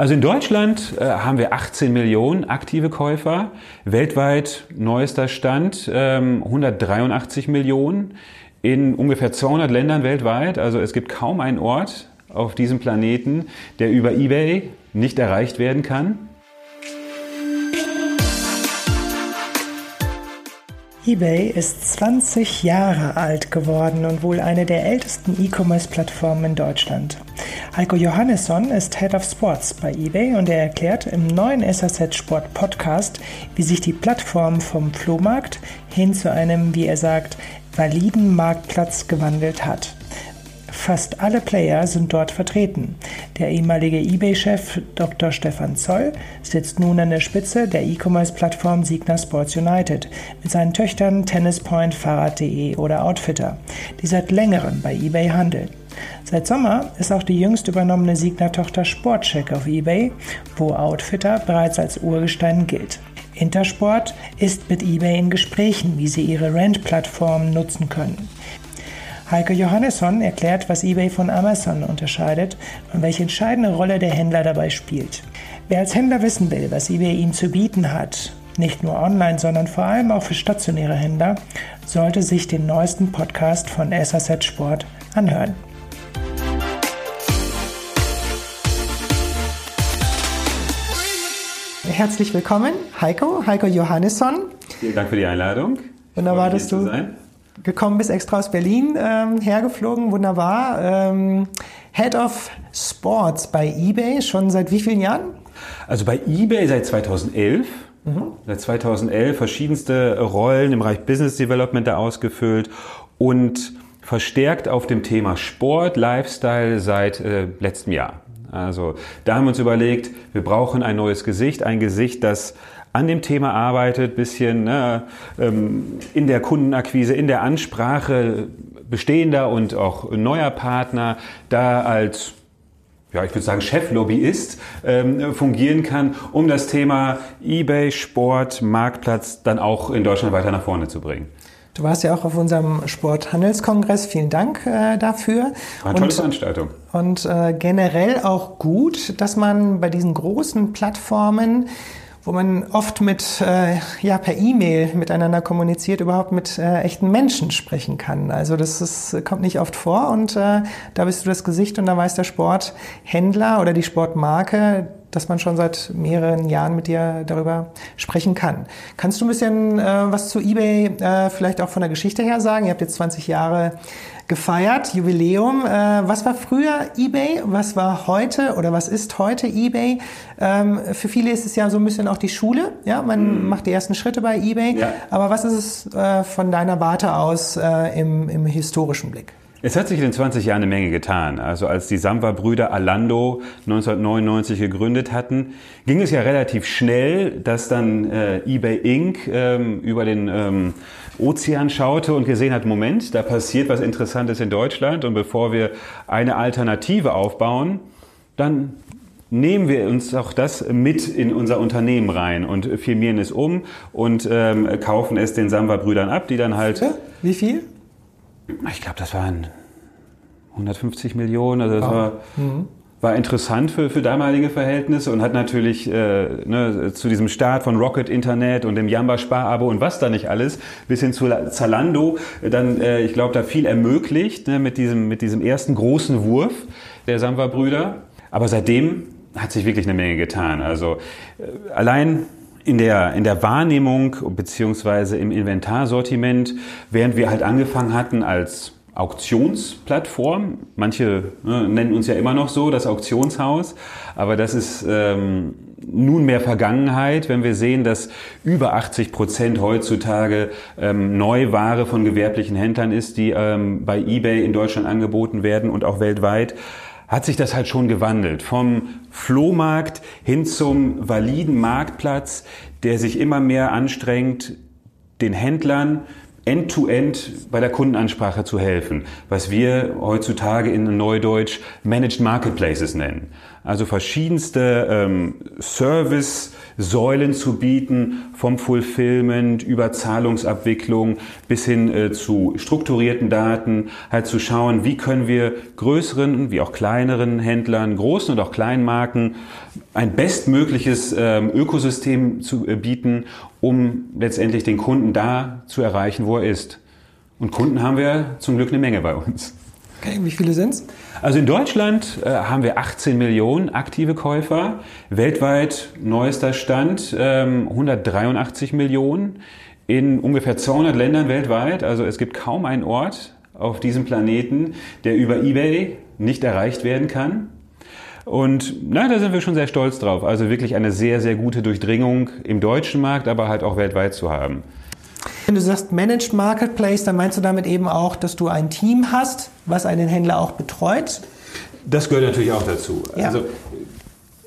Also in Deutschland äh, haben wir 18 Millionen aktive Käufer, weltweit neuester Stand ähm, 183 Millionen in ungefähr 200 Ländern weltweit. Also es gibt kaum einen Ort auf diesem Planeten, der über eBay nicht erreicht werden kann. eBay ist 20 Jahre alt geworden und wohl eine der ältesten E-Commerce-Plattformen in Deutschland. Heiko Johannesson ist Head of Sports bei eBay und er erklärt im neuen SAZ Sport Podcast, wie sich die Plattform vom Flohmarkt hin zu einem, wie er sagt, validen Marktplatz gewandelt hat. Fast alle Player sind dort vertreten. Der ehemalige eBay-Chef Dr. Stefan Zoll sitzt nun an der Spitze der E-Commerce-Plattform Signa Sports United mit seinen Töchtern Tennispoint, Fahrrad.de oder Outfitter, die seit längerem bei eBay handeln. Seit Sommer ist auch die jüngst übernommene Signa-Tochter Sportcheck auf eBay, wo Outfitter bereits als Urgestein gilt. Intersport ist mit eBay in Gesprächen, wie sie ihre Rent-Plattform nutzen können. Heike Johannesson erklärt, was eBay von Amazon unterscheidet und welche entscheidende Rolle der Händler dabei spielt. Wer als Händler wissen will, was eBay ihm zu bieten hat, nicht nur online, sondern vor allem auch für stationäre Händler, sollte sich den neuesten Podcast von SAZ Sport anhören. Herzlich willkommen, Heiko, Heiko Johannesson. Vielen Dank für die Einladung. Wunderbar, dass du gekommen bist, extra aus Berlin ähm, hergeflogen, wunderbar. Ähm, Head of Sports bei eBay, schon seit wie vielen Jahren? Also bei eBay seit 2011. Mhm. Seit 2011 verschiedenste Rollen im Bereich Business Development da ausgefüllt und verstärkt auf dem Thema Sport, Lifestyle seit äh, letztem Jahr. Also da haben wir uns überlegt, wir brauchen ein neues Gesicht, ein Gesicht, das an dem Thema arbeitet, bisschen ne, ähm, in der Kundenakquise, in der Ansprache bestehender und auch neuer Partner da als ja, ich würde sagen, Cheflobbyist ähm, fungieren kann, um das Thema eBay, Sport, Marktplatz dann auch in Deutschland weiter nach vorne zu bringen. Du warst ja auch auf unserem Sporthandelskongress. Vielen Dank äh, dafür. War eine tolle und, Veranstaltung. Und äh, generell auch gut, dass man bei diesen großen Plattformen wo man oft mit, äh, ja, per E-Mail miteinander kommuniziert, überhaupt mit äh, echten Menschen sprechen kann. Also das ist, kommt nicht oft vor und äh, da bist du das Gesicht und da weiß der Sporthändler oder die Sportmarke, dass man schon seit mehreren Jahren mit dir darüber sprechen kann. Kannst du ein bisschen äh, was zu eBay äh, vielleicht auch von der Geschichte her sagen? Ihr habt jetzt 20 Jahre gefeiert, Jubiläum. Äh, was war früher eBay? Was war heute oder was ist heute eBay? Ähm, für viele ist es ja so ein bisschen auch die Schule. Ja, man mhm. macht die ersten Schritte bei eBay. Ja. Aber was ist es äh, von deiner Warte aus äh, im, im historischen Blick? Es hat sich in den 20 Jahren eine Menge getan. Also als die Samba-Brüder Alando 1999 gegründet hatten, ging es ja relativ schnell, dass dann äh, eBay Inc. Ähm, über den ähm, Ozean schaute und gesehen hat, Moment, da passiert was Interessantes in Deutschland und bevor wir eine Alternative aufbauen, dann nehmen wir uns auch das mit in unser Unternehmen rein und firmieren es um und ähm, kaufen es den Samba-Brüdern ab, die dann halt... Wie viel? Ich glaube, das waren 150 Millionen. Also das oh. war, mhm. War interessant für, für damalige Verhältnisse und hat natürlich äh, ne, zu diesem Start von Rocket Internet und dem Jamba Sparabo und was da nicht alles bis hin zu Zalando dann, äh, ich glaube, da viel ermöglicht ne, mit, diesem, mit diesem ersten großen Wurf der Samba-Brüder. Aber seitdem hat sich wirklich eine Menge getan. Also äh, allein in der, in der Wahrnehmung beziehungsweise im Inventarsortiment, während wir halt angefangen hatten als Auktionsplattform. Manche ne, nennen uns ja immer noch so, das Auktionshaus. Aber das ist ähm, nunmehr Vergangenheit, wenn wir sehen, dass über 80 Prozent heutzutage ähm, Neuware von gewerblichen Händlern ist, die ähm, bei eBay in Deutschland angeboten werden und auch weltweit hat sich das halt schon gewandelt. Vom Flohmarkt hin zum validen Marktplatz, der sich immer mehr anstrengt, den Händlern end-to-end -end bei der Kundenansprache zu helfen, was wir heutzutage in Neudeutsch Managed Marketplaces nennen. Also verschiedenste ähm, Service-Säulen zu bieten, vom Fulfillment über Zahlungsabwicklung bis hin äh, zu strukturierten Daten, halt zu schauen, wie können wir größeren wie auch kleineren Händlern, großen und auch kleinen Marken ein bestmögliches ähm, Ökosystem zu äh, bieten, um letztendlich den Kunden da zu erreichen, wo er ist. Und Kunden haben wir zum Glück eine Menge bei uns. Okay, wie viele sind es? Also in Deutschland äh, haben wir 18 Millionen aktive Käufer. Weltweit neuester Stand ähm, 183 Millionen in ungefähr 200 Ländern weltweit. Also es gibt kaum einen Ort auf diesem Planeten, der über eBay nicht erreicht werden kann. Und na, da sind wir schon sehr stolz drauf. Also wirklich eine sehr, sehr gute Durchdringung im deutschen Markt, aber halt auch weltweit zu haben. Wenn du sagst Managed Marketplace, dann meinst du damit eben auch, dass du ein Team hast, was einen Händler auch betreut? Das gehört natürlich auch dazu. Ja. Also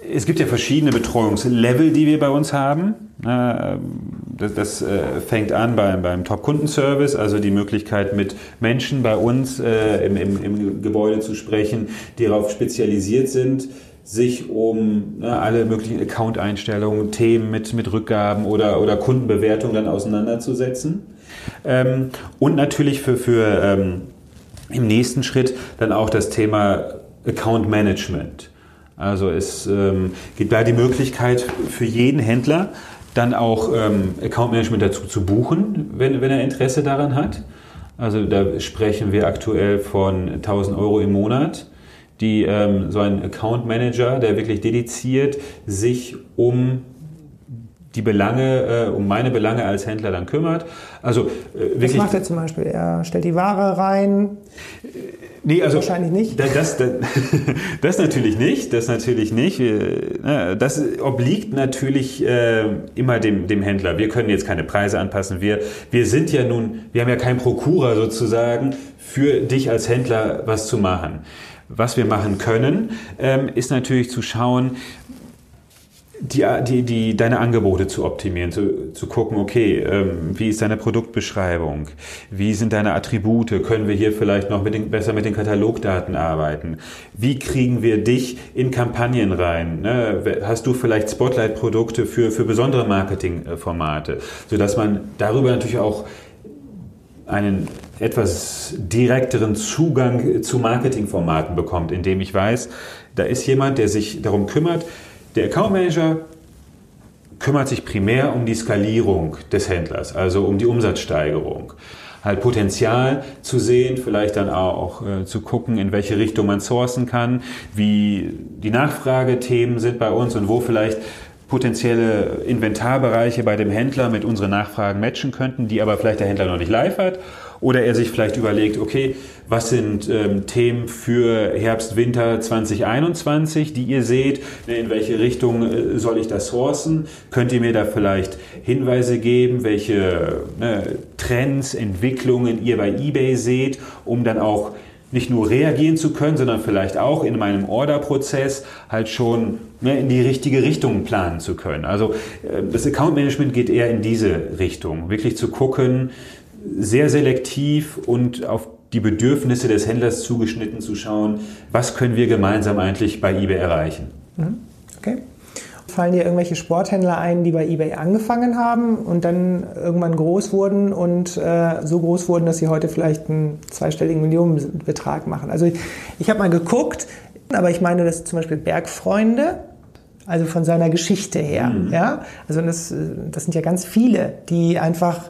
es gibt ja verschiedene Betreuungslevel, die wir bei uns haben. Das, das äh, fängt an beim, beim Top-Kundenservice, also die Möglichkeit mit Menschen bei uns äh, im, im, im Gebäude zu sprechen, die darauf spezialisiert sind, sich um ne, alle möglichen Account-Einstellungen, Themen mit, mit Rückgaben oder, oder Kundenbewertungen dann auseinanderzusetzen. Ähm, und natürlich für, für ähm, im nächsten Schritt dann auch das Thema Account Management. Also es ähm, gibt da die Möglichkeit für jeden Händler dann auch ähm, Account Management dazu zu buchen, wenn, wenn er Interesse daran hat. Also da sprechen wir aktuell von 1000 Euro im Monat die ähm, so ein Account Manager, der wirklich dediziert sich um die Belange, äh, um meine Belange als Händler dann kümmert. Also äh, wirklich. Was macht er zum Beispiel? Er stellt die Ware rein. Nee, also wahrscheinlich nicht. Das, das, das, das natürlich nicht. Das natürlich nicht. Ne, das obliegt natürlich äh, immer dem, dem Händler. Wir können jetzt keine Preise anpassen. Wir, wir sind ja nun, wir haben ja kein Prokura sozusagen für dich als Händler was zu machen. Was wir machen können, ähm, ist natürlich zu schauen, die, die, die, deine Angebote zu optimieren, zu, zu gucken, okay, ähm, wie ist deine Produktbeschreibung, wie sind deine Attribute, können wir hier vielleicht noch mit den, besser mit den Katalogdaten arbeiten, wie kriegen wir dich in Kampagnen rein, ne? hast du vielleicht Spotlight-Produkte für, für besondere Marketingformate, sodass man darüber natürlich auch einen etwas direkteren Zugang zu Marketingformaten bekommt, indem ich weiß, da ist jemand, der sich darum kümmert. Der Account Manager kümmert sich primär um die Skalierung des Händlers, also um die Umsatzsteigerung. Halt Potenzial zu sehen, vielleicht dann auch äh, zu gucken, in welche Richtung man sourcen kann, wie die Nachfragethemen sind bei uns und wo vielleicht potenzielle Inventarbereiche bei dem Händler mit unseren Nachfragen matchen könnten, die aber vielleicht der Händler noch nicht live hat. Oder er sich vielleicht überlegt, okay, was sind ähm, Themen für Herbst, Winter 2021, die ihr seht? Ne, in welche Richtung äh, soll ich das sourcen? Könnt ihr mir da vielleicht Hinweise geben, welche ne, Trends, Entwicklungen ihr bei eBay seht, um dann auch nicht nur reagieren zu können, sondern vielleicht auch in meinem Orderprozess halt schon ne, in die richtige Richtung planen zu können. Also äh, das Account Management geht eher in diese Richtung, wirklich zu gucken, sehr selektiv und auf die Bedürfnisse des Händlers zugeschnitten zu schauen, was können wir gemeinsam eigentlich bei eBay erreichen. Mhm. Okay. Fallen dir irgendwelche Sporthändler ein, die bei eBay angefangen haben und dann irgendwann groß wurden und äh, so groß wurden, dass sie heute vielleicht einen zweistelligen Millionenbetrag machen? Also ich, ich habe mal geguckt, aber ich meine, dass zum Beispiel Bergfreunde, also von seiner Geschichte her, mhm. ja, also das, das sind ja ganz viele, die einfach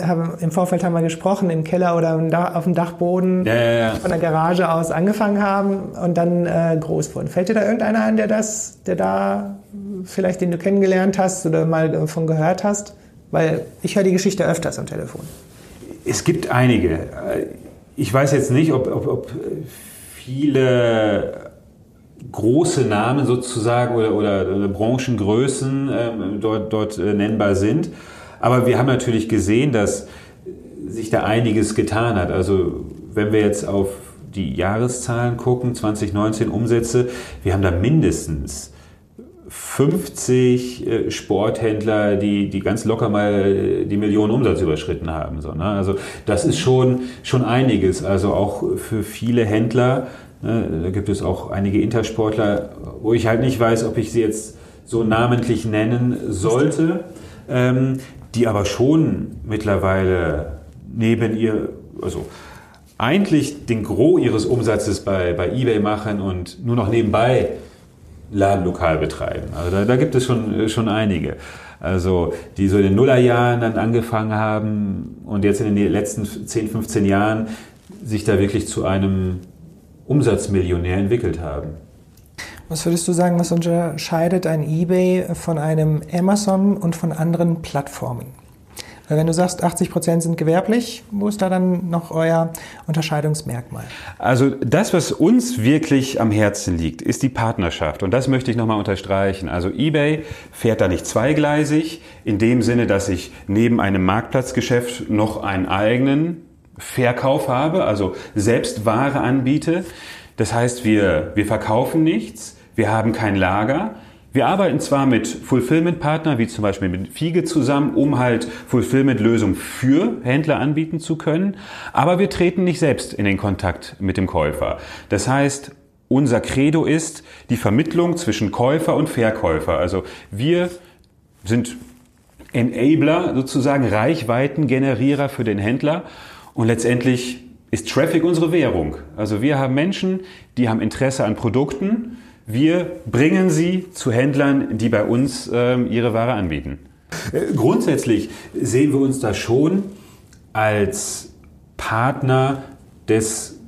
haben, im Vorfeld haben wir gesprochen, im Keller oder auf dem Dachboden ja, ja, ja. von der Garage aus angefangen haben und dann äh, groß wurden. Fällt dir da irgendeiner ein, der das, der da vielleicht den du kennengelernt hast oder mal davon gehört hast? Weil ich höre die Geschichte öfters am Telefon. Es gibt einige. Ich weiß jetzt nicht, ob, ob, ob viele große Namen sozusagen oder, oder, oder Branchengrößen ähm, dort, dort äh, nennbar sind. Aber wir haben natürlich gesehen, dass sich da einiges getan hat. Also wenn wir jetzt auf die Jahreszahlen gucken, 2019 Umsätze, wir haben da mindestens 50 äh, Sporthändler, die, die ganz locker mal die Millionen Umsatz überschritten haben. So, ne? Also das ist schon, schon einiges. Also auch für viele Händler Ne, da gibt es auch einige Intersportler, wo ich halt nicht weiß, ob ich sie jetzt so namentlich nennen sollte, ähm, die aber schon mittlerweile neben ihr, also eigentlich den Gros ihres Umsatzes bei, bei eBay machen und nur noch nebenbei Ladenlokal betreiben. Also da, da gibt es schon, schon einige. Also die so in den Nullerjahren dann angefangen haben und jetzt in den letzten 10, 15 Jahren sich da wirklich zu einem Umsatzmillionär entwickelt haben. Was würdest du sagen, was unterscheidet ein eBay von einem Amazon und von anderen Plattformen? Weil wenn du sagst, 80 Prozent sind gewerblich, wo ist da dann noch euer Unterscheidungsmerkmal? Also das, was uns wirklich am Herzen liegt, ist die Partnerschaft. Und das möchte ich nochmal unterstreichen. Also eBay fährt da nicht zweigleisig, in dem Sinne, dass ich neben einem Marktplatzgeschäft noch einen eigenen Verkauf habe, also selbst Ware anbiete. Das heißt, wir, wir verkaufen nichts, wir haben kein Lager. Wir arbeiten zwar mit Fulfillment-Partnern, wie zum Beispiel mit Fiege zusammen, um halt Fulfillment-Lösungen für Händler anbieten zu können, aber wir treten nicht selbst in den Kontakt mit dem Käufer. Das heißt, unser Credo ist die Vermittlung zwischen Käufer und Verkäufer. Also wir sind Enabler, sozusagen Reichweitengenerierer für den Händler und letztendlich ist Traffic unsere Währung. Also wir haben Menschen, die haben Interesse an Produkten. Wir bringen sie zu Händlern, die bei uns ähm, ihre Ware anbieten. Äh, grundsätzlich sehen wir uns da schon als Partner des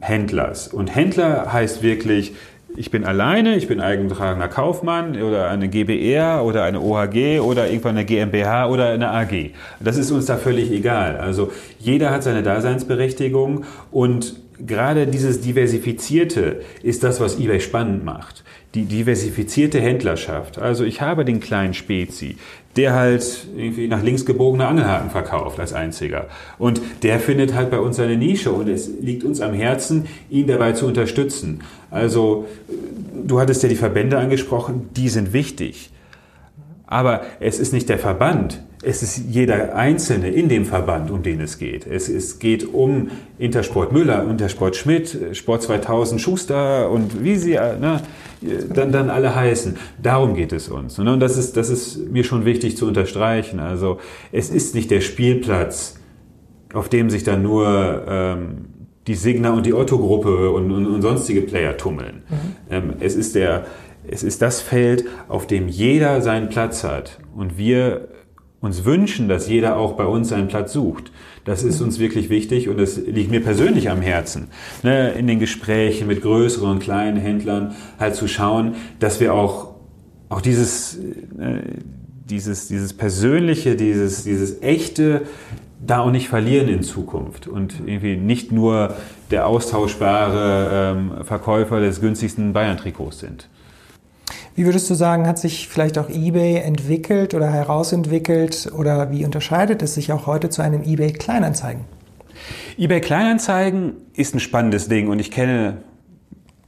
Händlers. Und Händler heißt wirklich ich bin alleine, ich bin eingetragener Kaufmann oder eine GBR oder eine OHG oder irgendwann eine GmbH oder eine AG. Das ist uns da völlig egal. Also jeder hat seine Daseinsberechtigung und gerade dieses Diversifizierte ist das, was eBay spannend macht. Die diversifizierte Händlerschaft. Also ich habe den kleinen Spezi, der halt irgendwie nach links gebogene Angelhaken verkauft als einziger. Und der findet halt bei uns seine Nische und es liegt uns am Herzen, ihn dabei zu unterstützen. Also du hattest ja die Verbände angesprochen, die sind wichtig. Aber es ist nicht der Verband, es ist jeder Einzelne in dem Verband, um den es geht. Es, es geht um Intersport Müller, Intersport Schmidt, Sport 2000 Schuster und wie sie ne, dann, dann alle heißen. Darum geht es uns. Und das ist, das ist mir schon wichtig zu unterstreichen. Also es ist nicht der Spielplatz, auf dem sich dann nur ähm, die Signa und die Otto-Gruppe und, und, und, sonstige Player tummeln. Mhm. Ähm, es, ist der, es ist das Feld, auf dem jeder seinen Platz hat. Und wir uns wünschen, dass jeder auch bei uns seinen Platz sucht. Das ist uns wirklich wichtig und das liegt mir persönlich am Herzen. Ne, in den Gesprächen mit größeren und kleinen Händlern halt zu schauen, dass wir auch, auch dieses, äh, dieses, dieses persönliche, dieses, dieses echte da auch nicht verlieren in Zukunft und irgendwie nicht nur der austauschbare ähm, Verkäufer des günstigsten Bayern-Trikots sind. Wie würdest du sagen, hat sich vielleicht auch eBay entwickelt oder herausentwickelt oder wie unterscheidet es sich auch heute zu einem eBay Kleinanzeigen? eBay Kleinanzeigen ist ein spannendes Ding und ich kenne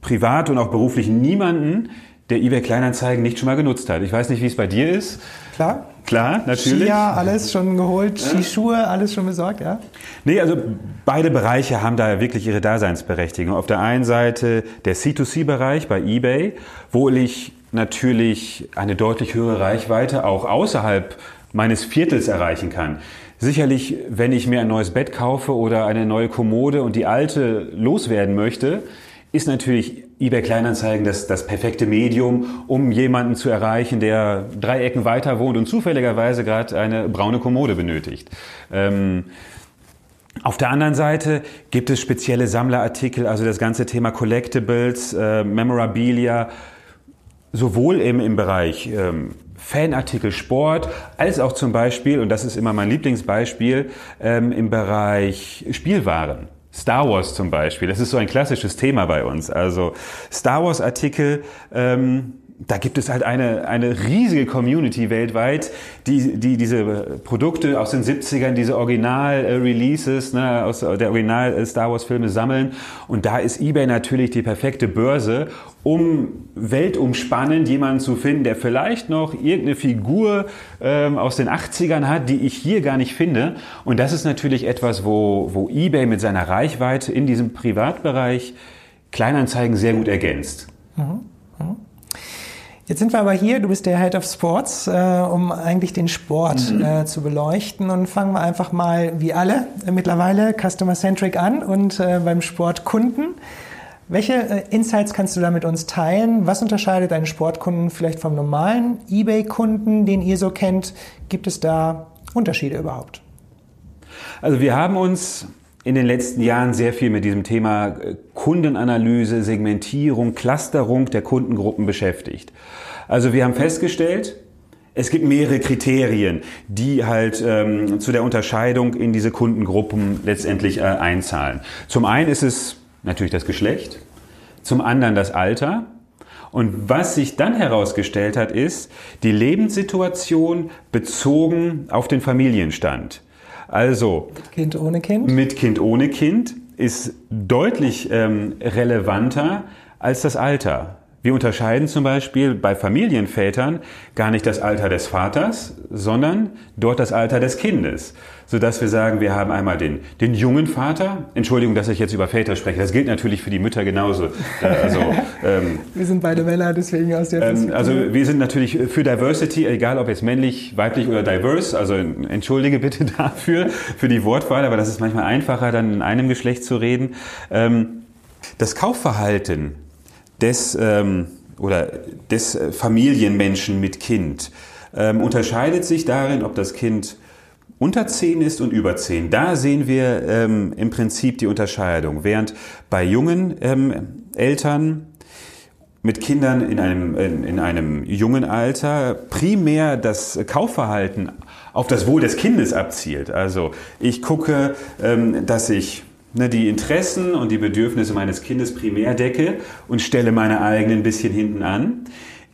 privat und auch beruflich niemanden, der eBay Kleinanzeigen nicht schon mal genutzt hat. Ich weiß nicht, wie es bei dir ist. Klar. Klar, natürlich. Skier, alles schon geholt, ja. Skischuhe, alles schon besorgt, ja? Nee, also beide Bereiche haben da wirklich ihre Daseinsberechtigung. Auf der einen Seite der C2C-Bereich bei eBay, wo ich natürlich eine deutlich höhere Reichweite auch außerhalb meines Viertels erreichen kann. Sicherlich, wenn ich mir ein neues Bett kaufe oder eine neue Kommode und die alte loswerden möchte, ist natürlich eBay Kleinanzeigen das, das perfekte Medium, um jemanden zu erreichen, der drei Ecken weiter wohnt und zufälligerweise gerade eine braune Kommode benötigt. Ähm, auf der anderen Seite gibt es spezielle Sammlerartikel, also das ganze Thema Collectibles, äh, Memorabilia, sowohl im, im Bereich ähm, Fanartikel Sport, als auch zum Beispiel, und das ist immer mein Lieblingsbeispiel, ähm, im Bereich Spielwaren. Star Wars zum Beispiel, das ist so ein klassisches Thema bei uns. Also Star Wars Artikel, ähm, da gibt es halt eine, eine riesige Community weltweit, die, die diese Produkte aus den 70ern, diese Original-Releases ne, aus der Original-Star Wars-Filme sammeln. Und da ist eBay natürlich die perfekte Börse, um weltumspannend jemanden zu finden, der vielleicht noch irgendeine Figur ähm, aus den 80ern hat, die ich hier gar nicht finde. Und das ist natürlich etwas, wo, wo eBay mit seiner Reichweite in diesem Privatbereich Kleinanzeigen sehr gut ergänzt. Mhm. Mhm. Jetzt sind wir aber hier, du bist der Head of Sports, äh, um eigentlich den Sport mhm. äh, zu beleuchten. Und fangen wir einfach mal, wie alle, äh, mittlerweile Customer-Centric an und äh, beim Sport Kunden. Welche äh, Insights kannst du da mit uns teilen? Was unterscheidet einen Sportkunden vielleicht vom normalen eBay-Kunden, den ihr so kennt? Gibt es da Unterschiede überhaupt? Also wir haben uns in den letzten Jahren sehr viel mit diesem Thema äh, Kundenanalyse, Segmentierung, Clusterung der Kundengruppen beschäftigt. Also wir haben festgestellt, es gibt mehrere Kriterien, die halt ähm, zu der Unterscheidung in diese Kundengruppen letztendlich äh, einzahlen. Zum einen ist es natürlich das Geschlecht, zum anderen das Alter. Und was sich dann herausgestellt hat, ist die Lebenssituation bezogen auf den Familienstand. Also mit Kind ohne Kind? Mit Kind ohne Kind ist deutlich ähm, relevanter als das Alter. Wir unterscheiden zum Beispiel bei Familienvätern gar nicht das Alter des Vaters, sondern dort das Alter des Kindes. Sodass wir sagen, wir haben einmal den, den jungen Vater. Entschuldigung, dass ich jetzt über Väter spreche. Das gilt natürlich für die Mütter genauso. Äh, also, ähm, wir sind beide Männer, deswegen aus der ähm, Also wir sind natürlich für Diversity, egal ob jetzt männlich, weiblich oder diverse. Also entschuldige bitte dafür, für die Wortwahl, aber das ist manchmal einfacher, dann in einem Geschlecht zu reden. Ähm, das Kaufverhalten des ähm, oder des Familienmenschen mit Kind ähm, unterscheidet sich darin, ob das Kind unter 10 ist und über 10. Da sehen wir ähm, im Prinzip die Unterscheidung. Während bei jungen ähm, Eltern mit Kindern in einem, in, in einem jungen Alter primär das Kaufverhalten auf das Wohl des Kindes abzielt. Also ich gucke, ähm, dass ich ne, die Interessen und die Bedürfnisse meines Kindes primär decke und stelle meine eigenen ein bisschen hinten an.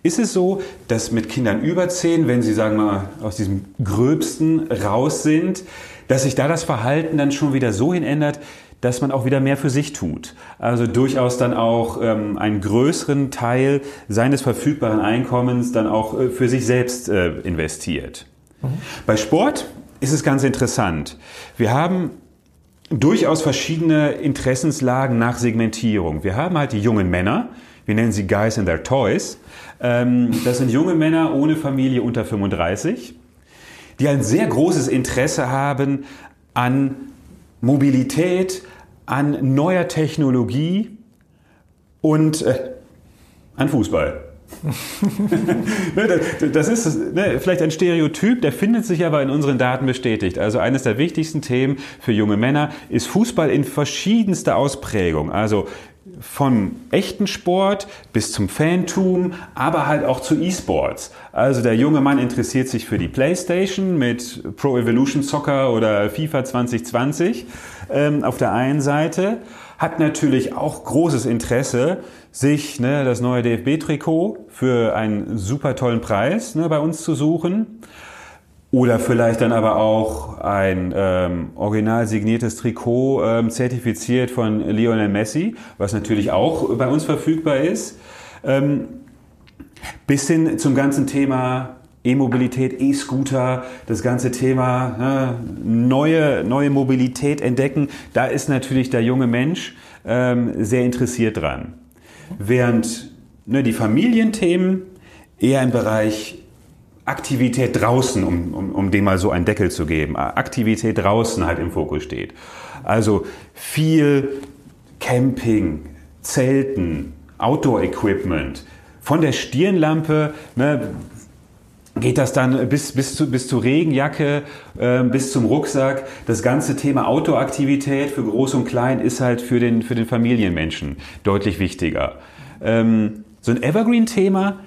Ist es so, dass mit Kindern über 10, wenn sie, sagen wir mal, aus diesem Gröbsten raus sind, dass sich da das Verhalten dann schon wieder so hin ändert, dass man auch wieder mehr für sich tut. Also durchaus dann auch ähm, einen größeren Teil seines verfügbaren Einkommens dann auch äh, für sich selbst äh, investiert. Mhm. Bei Sport ist es ganz interessant. Wir haben durchaus verschiedene Interessenslagen nach Segmentierung. Wir haben halt die jungen Männer, wir nennen sie Guys in their Toys. Ähm, das sind junge Männer ohne Familie unter 35, die ein sehr großes Interesse haben an Mobilität, an neuer Technologie und äh, an Fußball. Ne, das ist ne, vielleicht ein Stereotyp, der findet sich aber in unseren Daten bestätigt. Also eines der wichtigsten Themen für junge Männer ist Fußball in verschiedenster Ausprägung. Also vom echten Sport bis zum Fantum, aber halt auch zu E-Sports. Also der junge Mann interessiert sich für die PlayStation mit Pro Evolution Soccer oder FIFA 2020 ähm, auf der einen Seite, hat natürlich auch großes Interesse sich ne, das neue DFB-Trikot für einen super tollen Preis ne, bei uns zu suchen. Oder vielleicht dann aber auch ein ähm, original signiertes Trikot ähm, zertifiziert von Lionel Messi, was natürlich auch bei uns verfügbar ist. Ähm, bis hin zum ganzen Thema E-Mobilität, E-Scooter, das ganze Thema ne, neue, neue Mobilität entdecken. Da ist natürlich der junge Mensch ähm, sehr interessiert dran. Während ne, die Familienthemen eher im Bereich Aktivität draußen, um, um, um dem mal so einen Deckel zu geben, Aktivität draußen halt im Fokus steht. Also viel Camping, Zelten, Outdoor-Equipment, von der Stirnlampe ne, geht das dann bis, bis, zu, bis zur Regenjacke, äh, bis zum Rucksack. Das ganze Thema Outdoor-Aktivität für Groß und Klein ist halt für den, für den Familienmenschen deutlich wichtiger. Ähm, so ein Evergreen-Thema,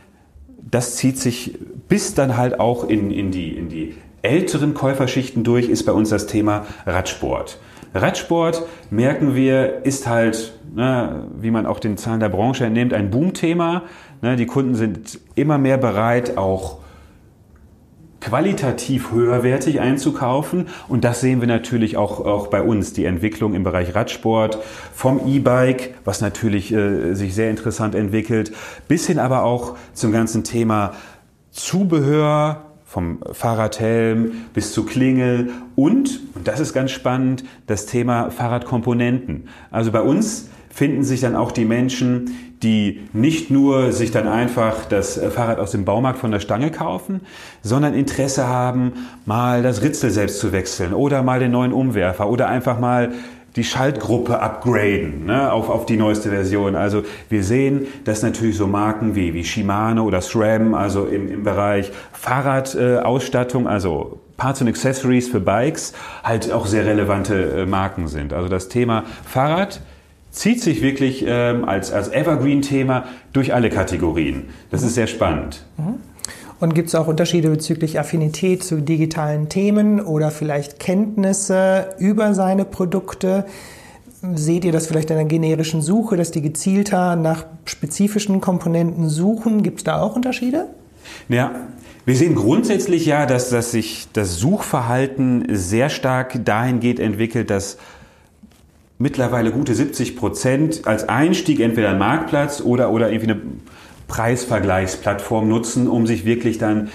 das zieht sich bis dann halt auch in, in, die, in die älteren Käuferschichten durch, ist bei uns das Thema Radsport. Radsport, merken wir, ist halt, ne, wie man auch den Zahlen der Branche entnimmt, ein Boomthema. Ne, die Kunden sind immer mehr bereit, auch qualitativ höherwertig einzukaufen. Und das sehen wir natürlich auch, auch bei uns, die Entwicklung im Bereich Radsport, vom E-Bike, was natürlich äh, sich sehr interessant entwickelt, bis hin aber auch zum ganzen Thema Zubehör, vom Fahrradhelm bis zu Klingel und, und das ist ganz spannend, das Thema Fahrradkomponenten. Also bei uns finden sich dann auch die Menschen, die nicht nur sich dann einfach das äh, Fahrrad aus dem Baumarkt von der Stange kaufen, sondern Interesse haben, mal das Ritzel selbst zu wechseln oder mal den neuen Umwerfer oder einfach mal die Schaltgruppe upgraden ne, auf, auf die neueste Version. Also wir sehen, dass natürlich so Marken wie, wie Shimano oder SRAM, also im, im Bereich Fahrradausstattung, äh, also Parts und Accessories für Bikes, halt auch sehr relevante äh, Marken sind. Also das Thema Fahrrad zieht sich wirklich ähm, als, als Evergreen-Thema durch alle Kategorien. Das ist sehr spannend. Mhm. Und gibt es auch Unterschiede bezüglich Affinität zu digitalen Themen oder vielleicht Kenntnisse über seine Produkte? Seht ihr das vielleicht in einer generischen Suche, dass die gezielter nach spezifischen Komponenten suchen? Gibt es da auch Unterschiede? Ja, wir sehen grundsätzlich ja, dass, dass sich das Suchverhalten sehr stark dahingehend entwickelt, dass mittlerweile gute 70 Prozent als Einstieg entweder einen Marktplatz oder, oder irgendwie eine Preisvergleichsplattform nutzen, um sich wirklich dann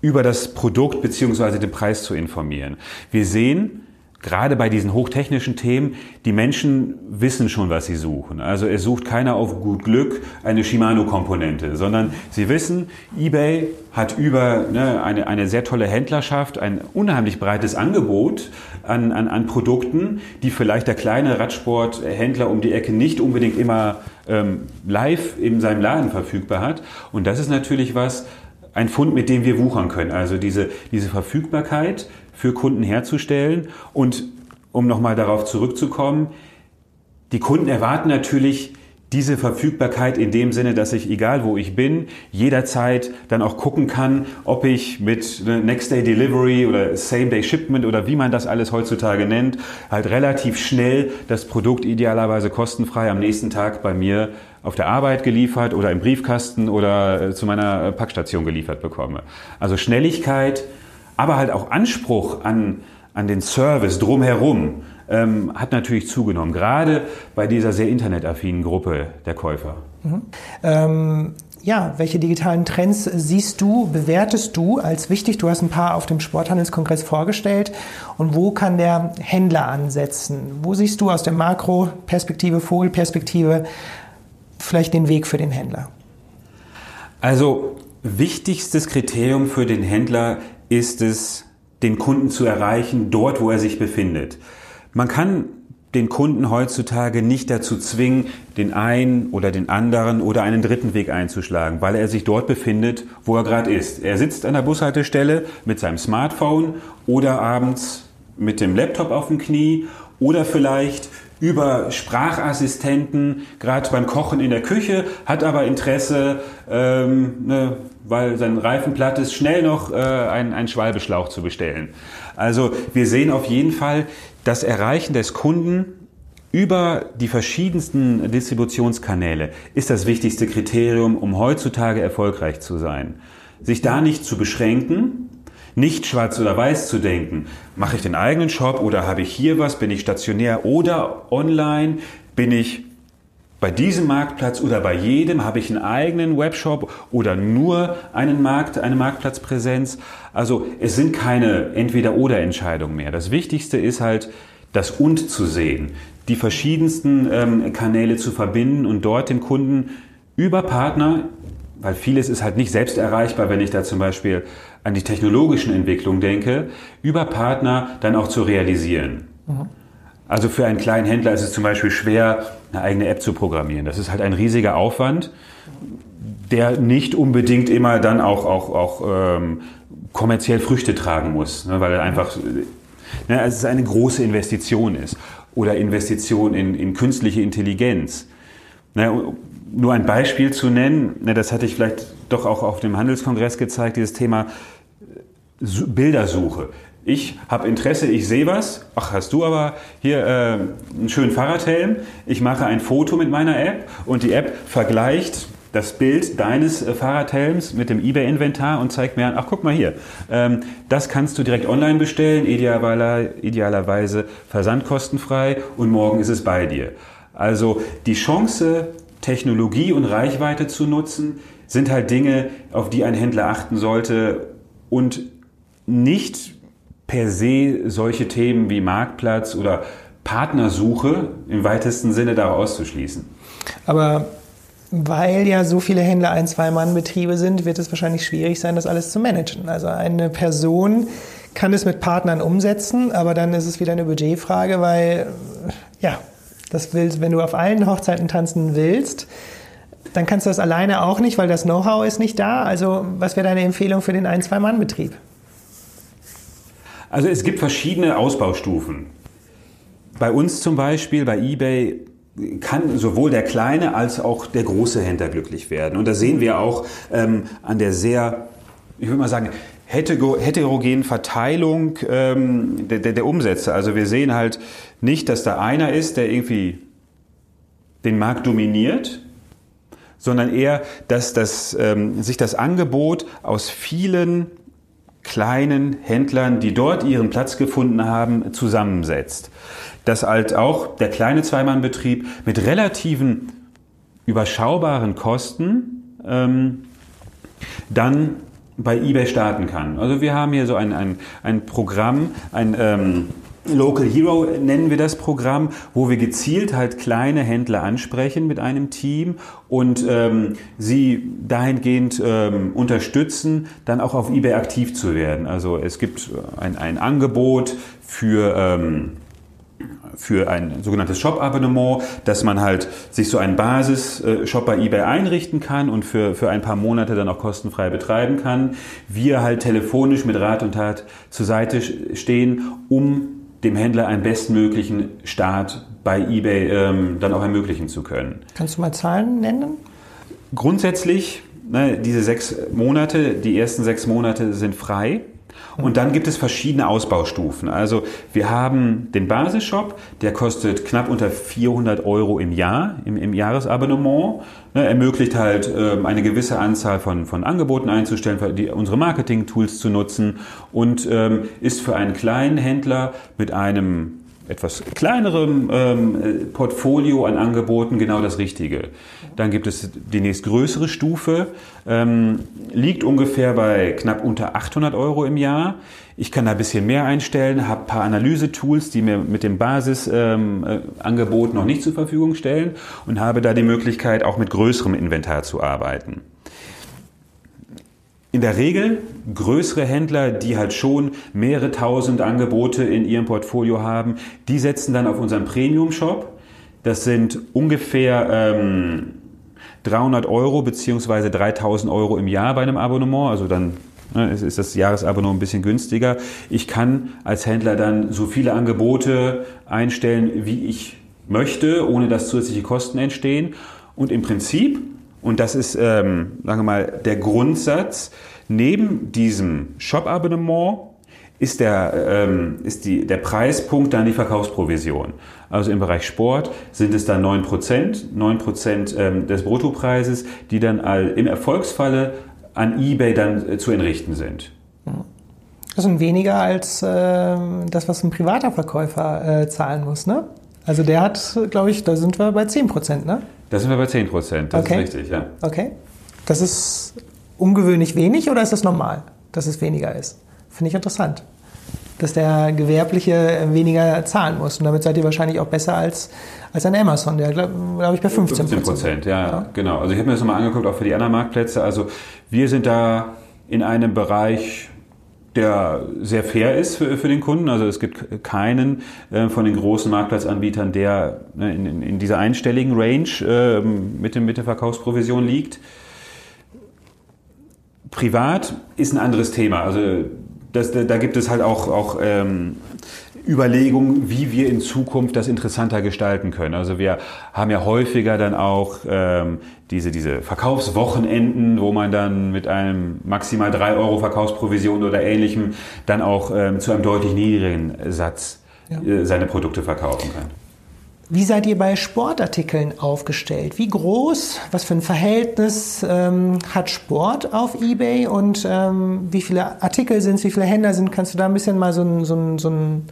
über das Produkt beziehungsweise den Preis zu informieren. Wir sehen, gerade bei diesen hochtechnischen Themen, die Menschen wissen schon, was sie suchen. Also es sucht keiner auf gut Glück eine Shimano-Komponente, sondern sie wissen, eBay hat über ne, eine, eine sehr tolle Händlerschaft, ein unheimlich breites Angebot an, an, an Produkten, die vielleicht der kleine Radsporthändler um die Ecke nicht unbedingt immer ähm, live in seinem Laden verfügbar hat. Und das ist natürlich was, ein Fund, mit dem wir wuchern können. Also diese, diese Verfügbarkeit für Kunden herzustellen. Und um nochmal darauf zurückzukommen, die Kunden erwarten natürlich diese Verfügbarkeit in dem Sinne, dass ich, egal wo ich bin, jederzeit dann auch gucken kann, ob ich mit Next Day Delivery oder Same Day Shipment oder wie man das alles heutzutage nennt, halt relativ schnell das Produkt idealerweise kostenfrei am nächsten Tag bei mir auf der Arbeit geliefert oder im Briefkasten oder äh, zu meiner äh, Packstation geliefert bekomme. Also Schnelligkeit, aber halt auch Anspruch an, an den Service drumherum ähm, hat natürlich zugenommen, gerade bei dieser sehr internetaffinen Gruppe der Käufer. Mhm. Ähm ja, welche digitalen Trends siehst du, bewertest du als wichtig? Du hast ein paar auf dem Sporthandelskongress vorgestellt. Und wo kann der Händler ansetzen? Wo siehst du aus der Makroperspektive, Vogelperspektive vielleicht den Weg für den Händler? Also wichtigstes Kriterium für den Händler ist es, den Kunden zu erreichen, dort, wo er sich befindet. Man kann den Kunden heutzutage nicht dazu zwingen, den einen oder den anderen oder einen dritten Weg einzuschlagen, weil er sich dort befindet, wo er gerade ist. Er sitzt an der Bushaltestelle mit seinem Smartphone oder abends mit dem Laptop auf dem Knie oder vielleicht über Sprachassistenten, gerade beim Kochen in der Küche, hat aber Interesse, ähm, ne, weil sein Reifen platt ist, schnell noch äh, einen, einen Schwalbeschlauch zu bestellen. Also wir sehen auf jeden Fall das Erreichen des Kunden über die verschiedensten Distributionskanäle ist das wichtigste Kriterium, um heutzutage erfolgreich zu sein. Sich da nicht zu beschränken, nicht schwarz oder weiß zu denken. Mache ich den eigenen Shop oder habe ich hier was? Bin ich stationär oder online? Bin ich bei diesem Marktplatz oder bei jedem? Habe ich einen eigenen Webshop oder nur einen Markt, eine Marktplatzpräsenz? Also es sind keine Entweder-oder-Entscheidungen mehr. Das Wichtigste ist halt, das Und zu sehen, die verschiedensten ähm, Kanäle zu verbinden und dort den Kunden über Partner weil vieles ist halt nicht selbst erreichbar, wenn ich da zum Beispiel an die technologischen Entwicklungen denke, über Partner dann auch zu realisieren. Mhm. Also für einen kleinen Händler ist es zum Beispiel schwer, eine eigene App zu programmieren. Das ist halt ein riesiger Aufwand, der nicht unbedingt immer dann auch, auch, auch ähm, kommerziell Früchte tragen muss, ne, weil er einfach ne, es eine große Investition ist. Oder Investition in, in künstliche Intelligenz. Ne, nur ein Beispiel zu nennen, ne, das hatte ich vielleicht doch auch auf dem Handelskongress gezeigt, dieses Thema äh, Bildersuche. Ich habe Interesse, ich sehe was. Ach, hast du aber hier äh, einen schönen Fahrradhelm. Ich mache ein Foto mit meiner App und die App vergleicht das Bild deines äh, Fahrradhelms mit dem eBay-Inventar und zeigt mir an, ach guck mal hier, ähm, das kannst du direkt online bestellen, idealerweise, idealerweise versandkostenfrei und morgen ist es bei dir. Also die Chance, Technologie und Reichweite zu nutzen, sind halt Dinge, auf die ein Händler achten sollte und nicht per se solche Themen wie Marktplatz oder Partnersuche im weitesten Sinne da auszuschließen. Aber weil ja so viele Händler ein Zwei-Mann-Betriebe sind, wird es wahrscheinlich schwierig sein, das alles zu managen. Also eine Person kann es mit Partnern umsetzen, aber dann ist es wieder eine Budgetfrage, weil ja, das willst, wenn du auf allen Hochzeiten tanzen willst, dann kannst du das alleine auch nicht, weil das Know-how ist nicht da. Also was wäre deine Empfehlung für den Ein-Zwei-Mann-Betrieb? Also es gibt verschiedene Ausbaustufen. Bei uns zum Beispiel, bei eBay, kann sowohl der kleine als auch der große Händler glücklich werden. Und da sehen wir auch ähm, an der sehr, ich würde mal sagen, heterogenen Verteilung ähm, der, der, der Umsätze. Also wir sehen halt nicht, dass da einer ist, der irgendwie den Markt dominiert, sondern eher, dass das, ähm, sich das Angebot aus vielen kleinen Händlern, die dort ihren Platz gefunden haben, zusammensetzt. Dass halt auch der kleine Zweimannbetrieb mit relativen überschaubaren Kosten ähm, dann bei eBay starten kann. Also wir haben hier so ein, ein, ein Programm, ein ähm, Local Hero nennen wir das Programm, wo wir gezielt halt kleine Händler ansprechen mit einem Team und ähm, sie dahingehend ähm, unterstützen, dann auch auf eBay aktiv zu werden. Also es gibt ein, ein Angebot für ähm, für ein sogenanntes Shop-Abonnement, dass man halt sich so einen Basis-Shop bei eBay einrichten kann und für, für ein paar Monate dann auch kostenfrei betreiben kann. Wir halt telefonisch mit Rat und Tat zur Seite stehen, um dem Händler einen bestmöglichen Start bei eBay ähm, dann auch ermöglichen zu können. Kannst du mal Zahlen nennen? Grundsätzlich, ne, diese sechs Monate, die ersten sechs Monate sind frei. Und dann gibt es verschiedene Ausbaustufen. Also wir haben den Basisshop, der kostet knapp unter 400 Euro im Jahr, im, im Jahresabonnement. Ne, ermöglicht halt ähm, eine gewisse Anzahl von, von Angeboten einzustellen, die, unsere Marketing-Tools zu nutzen und ähm, ist für einen kleinen Händler mit einem etwas kleinerem ähm, Portfolio an Angeboten genau das Richtige. Dann gibt es die nächstgrößere Stufe, ähm, liegt ungefähr bei knapp unter 800 Euro im Jahr. Ich kann da ein bisschen mehr einstellen, habe ein paar Analyse-Tools, die mir mit dem Basisangebot ähm, äh, noch nicht zur Verfügung stellen und habe da die Möglichkeit, auch mit größerem Inventar zu arbeiten. In der Regel größere Händler, die halt schon mehrere tausend Angebote in ihrem Portfolio haben, die setzen dann auf unseren Premium-Shop. Das sind ungefähr ähm, 300 Euro beziehungsweise 3000 Euro im Jahr bei einem Abonnement. Also dann ne, ist das Jahresabonnement ein bisschen günstiger. Ich kann als Händler dann so viele Angebote einstellen, wie ich möchte, ohne dass zusätzliche Kosten entstehen. Und im Prinzip und das ist, ähm, sagen wir mal, der Grundsatz. Neben diesem Shop-Abonnement ist, der, ähm, ist die, der Preispunkt dann die Verkaufsprovision. Also im Bereich Sport sind es dann 9%, 9% ähm, des Bruttopreises, die dann all, im Erfolgsfalle an eBay dann äh, zu entrichten sind. Das sind weniger als äh, das, was ein privater Verkäufer äh, zahlen muss, ne? Also der hat, glaube ich, da sind wir bei 10%, ne? Da sind wir bei 10 Prozent, das okay. ist richtig, ja. Okay. Das ist ungewöhnlich wenig oder ist das normal, dass es weniger ist? Finde ich interessant. Dass der Gewerbliche weniger zahlen muss. Und damit seid ihr wahrscheinlich auch besser als, als ein Amazon, der glaube glaub ich bei 15 Prozent. Prozent, ja, ja, genau. Also ich habe mir das nochmal angeguckt, auch für die anderen Marktplätze. Also wir sind da in einem Bereich der sehr fair ist für, für den Kunden. Also es gibt keinen äh, von den großen Marktplatzanbietern, der ne, in, in, dieser einstelligen Range äh, mit, dem, mit der Verkaufsprovision liegt. Privat ist ein anderes Thema. Also das, da gibt es halt auch, auch ähm, Überlegungen, wie wir in Zukunft das interessanter gestalten können. Also wir haben ja häufiger dann auch ähm, diese, diese Verkaufswochenenden, wo man dann mit einem maximal drei Euro Verkaufsprovision oder ähnlichem dann auch ähm, zu einem deutlich niedrigen Satz äh, seine Produkte verkaufen kann. Wie seid ihr bei Sportartikeln aufgestellt? Wie groß, was für ein Verhältnis ähm, hat Sport auf eBay und ähm, wie viele Artikel sind es, wie viele Händler sind? Kannst du da ein bisschen mal so ein, so ein, so ein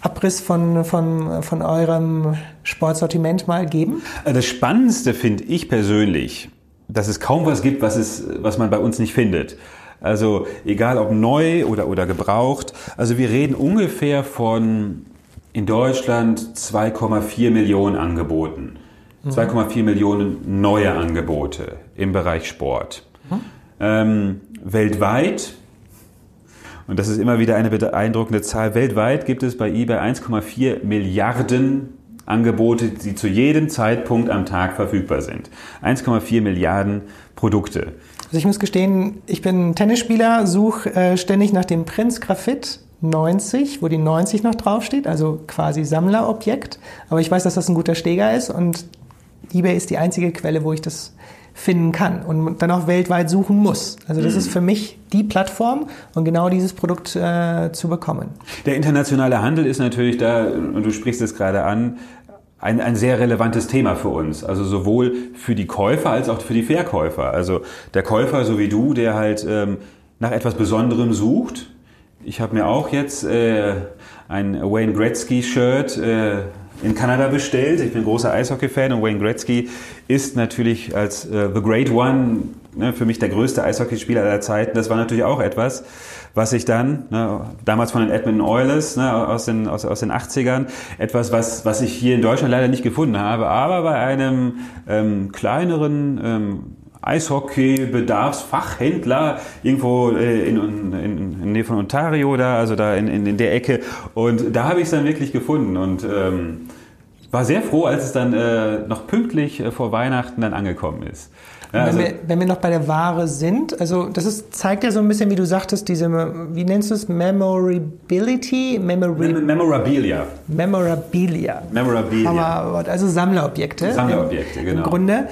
Abriss von, von, von eurem Sportsortiment mal geben? Äh, das Spannendste finde ich persönlich, dass es kaum was gibt, was, es, was man bei uns nicht findet. Also egal ob neu oder, oder gebraucht. Also wir reden ungefähr von in Deutschland 2,4 Millionen angeboten. 2,4 Millionen neue Angebote im Bereich Sport. Mhm. Ähm, weltweit, und das ist immer wieder eine beeindruckende Zahl, weltweit gibt es bei eBay 1,4 Milliarden Angebote, die zu jedem Zeitpunkt am Tag verfügbar sind. 1,4 Milliarden Produkte. Also ich muss gestehen, ich bin Tennisspieler, suche äh, ständig nach dem Prinz Graphit 90, wo die 90 noch draufsteht, also quasi Sammlerobjekt. Aber ich weiß, dass das ein guter Steger ist und eBay ist die einzige Quelle, wo ich das finden kann und dann auch weltweit suchen muss. Also das mhm. ist für mich die Plattform, um genau dieses Produkt äh, zu bekommen. Der internationale Handel ist natürlich da, und du sprichst es gerade an, ein, ein sehr relevantes Thema für uns. Also sowohl für die Käufer als auch für die Verkäufer. Also der Käufer, so wie du, der halt ähm, nach etwas Besonderem sucht. Ich habe mir auch jetzt äh, ein Wayne Gretzky-Shirt äh, in Kanada bestellt. Ich bin großer Eishockey-Fan und Wayne Gretzky ist natürlich als äh, The Great One ne, für mich der größte Eishockeyspieler aller Zeiten. Das war natürlich auch etwas, was ich dann, ne, damals von den Edmonton Oilers ne, aus, den, aus, aus den 80ern, etwas, was, was ich hier in Deutschland leider nicht gefunden habe, aber bei einem ähm, kleineren ähm, Eishockey-Bedarfsfachhändler irgendwo äh, in, in, in, in Nähe von Ontario da, also da in, in, in der Ecke. Und da habe ich es dann wirklich gefunden und ähm, war sehr froh, als es dann äh, noch pünktlich äh, vor Weihnachten dann angekommen ist. Ja, also wenn, wir, wenn wir noch bei der Ware sind, also das ist, zeigt ja so ein bisschen, wie du sagtest, diese, wie nennst du es, Memorability? Memori Memorabilia. Memorabilia. Memorabilia. Also Sammlerobjekte. Sammlerobjekte, genau. Im Grunde.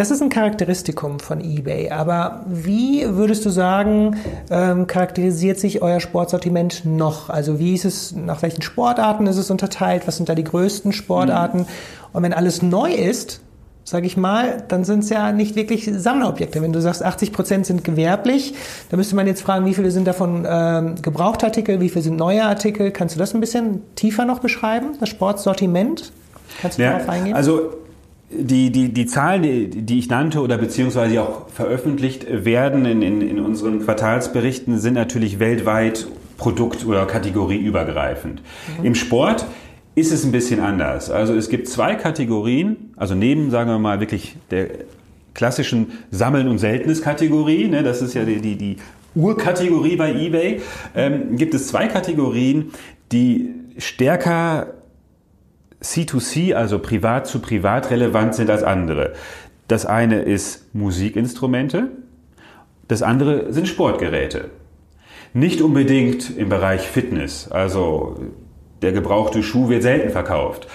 Das ist ein Charakteristikum von eBay. Aber wie würdest du sagen, ähm, charakterisiert sich euer Sportsortiment noch? Also wie ist es, nach welchen Sportarten ist es unterteilt? Was sind da die größten Sportarten? Mhm. Und wenn alles neu ist, sage ich mal, dann sind es ja nicht wirklich Sammlerobjekte. Wenn du sagst, 80 Prozent sind gewerblich, dann müsste man jetzt fragen, wie viele sind davon ähm, Gebrauchtartikel, wie viele sind neue Artikel? Kannst du das ein bisschen tiefer noch beschreiben, das Sportsortiment? Kannst du ja, darauf eingehen? Also die, die, die Zahlen, die, die ich nannte oder beziehungsweise auch veröffentlicht werden in, in, in unseren Quartalsberichten, sind natürlich weltweit produkt- oder kategorieübergreifend. Mhm. Im Sport ist es ein bisschen anders. Also es gibt zwei Kategorien, also neben, sagen wir mal, wirklich der klassischen Sammeln- und Seltenes-Kategorie, ne, das ist ja die, die, die Urkategorie bei eBay, ähm, gibt es zwei Kategorien, die stärker C2C, also privat zu privat relevant sind als andere. Das eine ist Musikinstrumente, das andere sind Sportgeräte. Nicht unbedingt im Bereich Fitness, also der gebrauchte Schuh wird selten verkauft.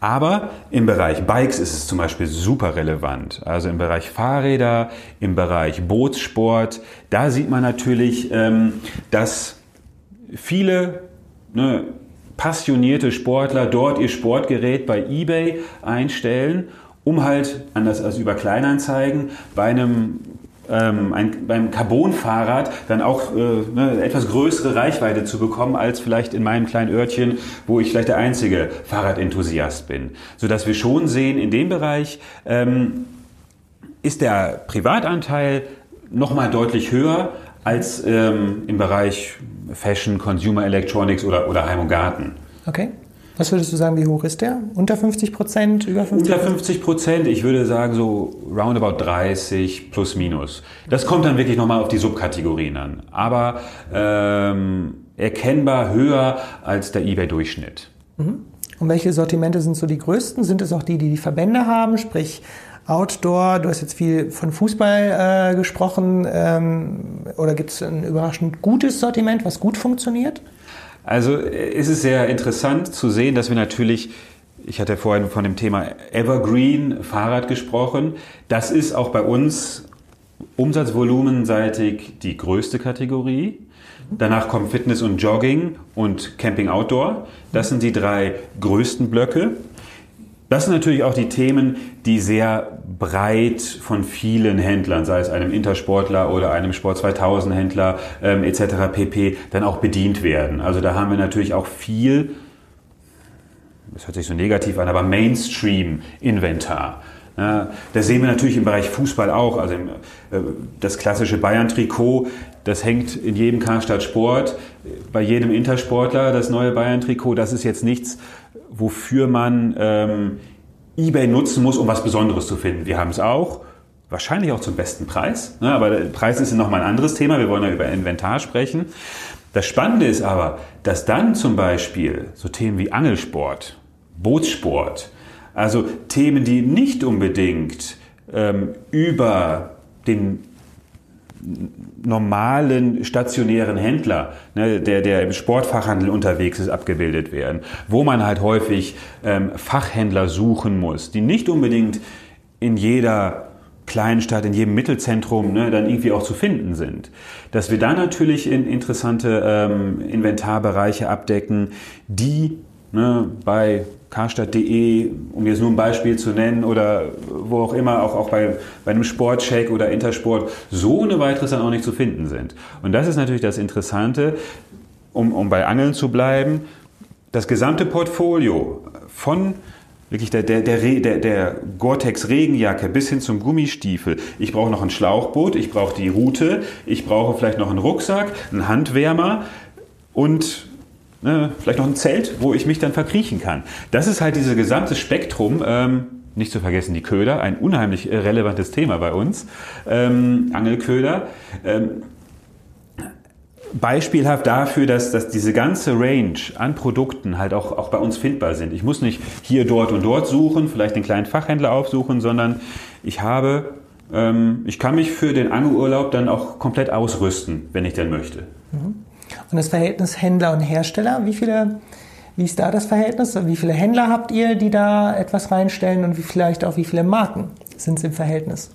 Aber im Bereich Bikes ist es zum Beispiel super relevant. Also im Bereich Fahrräder, im Bereich Bootssport, da sieht man natürlich, ähm, dass viele ne, passionierte Sportler dort ihr Sportgerät bei eBay einstellen, um halt, anders als über Kleinanzeigen, bei einem ähm, ein, beim Carbon-Fahrrad dann auch äh, eine etwas größere Reichweite zu bekommen als vielleicht in meinem kleinen Örtchen, wo ich vielleicht der einzige Fahrradenthusiast bin. Sodass wir schon sehen, in dem Bereich ähm, ist der Privatanteil nochmal deutlich höher als ähm, im Bereich Fashion, Consumer Electronics oder, oder Heim und Garten. Okay. Was würdest du sagen, wie hoch ist der? Unter 50 Prozent, über 50 Unter 50 Prozent, ich würde sagen so roundabout 30 plus minus. Das kommt dann wirklich nochmal auf die Subkategorien an. Aber ähm, erkennbar höher als der eBay-Durchschnitt. Mhm. Und welche Sortimente sind so die größten? Sind es auch die, die die Verbände haben, sprich Outdoor? Du hast jetzt viel von Fußball äh, gesprochen. Ähm, oder gibt es ein überraschend gutes Sortiment, was gut funktioniert? Also es ist sehr interessant zu sehen, dass wir natürlich ich hatte vorhin von dem Thema Evergreen Fahrrad gesprochen. Das ist auch bei uns umsatzvolumenseitig die größte Kategorie. Danach kommen Fitness und Jogging und Camping Outdoor. Das sind die drei größten Blöcke. Das sind natürlich auch die Themen, die sehr breit von vielen Händlern, sei es einem Intersportler oder einem Sport 2000 Händler ähm, etc. pp. dann auch bedient werden. Also da haben wir natürlich auch viel, das hört sich so negativ an, aber Mainstream-Inventar. Das sehen wir natürlich im Bereich Fußball auch. Also äh, das klassische Bayern-Trikot, das hängt in jedem Karstadt Sport, bei jedem Intersportler das neue Bayern-Trikot. Das ist jetzt nichts, wofür man ähm, eBay nutzen muss, um was Besonderes zu finden. Wir haben es auch. Wahrscheinlich auch zum besten Preis. Ne? Aber der Preis ist nochmal ein anderes Thema. Wir wollen ja über Inventar sprechen. Das Spannende ist aber, dass dann zum Beispiel so Themen wie Angelsport, Bootssport, also Themen, die nicht unbedingt ähm, über den normalen stationären Händler, ne, der, der im Sportfachhandel unterwegs ist, abgebildet werden, wo man halt häufig ähm, Fachhändler suchen muss, die nicht unbedingt in jeder Kleinstadt, in jedem Mittelzentrum ne, dann irgendwie auch zu finden sind. Dass wir da natürlich in interessante ähm, Inventarbereiche abdecken, die ne, bei karstadt.de, um jetzt nur ein Beispiel zu nennen, oder wo auch immer, auch, auch bei, bei einem Sportcheck oder Intersport, so ohne weiteres dann auch nicht zu finden sind. Und das ist natürlich das Interessante, um, um bei Angeln zu bleiben, das gesamte Portfolio von wirklich der, der, der, der, der Gore-Tex Regenjacke bis hin zum Gummistiefel. Ich brauche noch ein Schlauchboot, ich brauche die Route, ich brauche vielleicht noch einen Rucksack, einen Handwärmer und ne, vielleicht noch ein Zelt, wo ich mich dann verkriechen kann. Das ist halt dieses gesamte Spektrum. Ähm, nicht zu vergessen die Köder, ein unheimlich relevantes Thema bei uns. Ähm, Angelköder. Ähm, beispielhaft dafür, dass, dass diese ganze Range an Produkten halt auch, auch bei uns findbar sind. Ich muss nicht hier, dort und dort suchen, vielleicht den kleinen Fachhändler aufsuchen, sondern ich habe, ähm, ich kann mich für den Angelurlaub dann auch komplett ausrüsten, wenn ich denn möchte. Mhm. Und das Verhältnis Händler und Hersteller, wie viele, wie ist da das Verhältnis? Wie viele Händler habt ihr, die da etwas reinstellen und wie vielleicht auch wie viele Marken sind es im Verhältnis?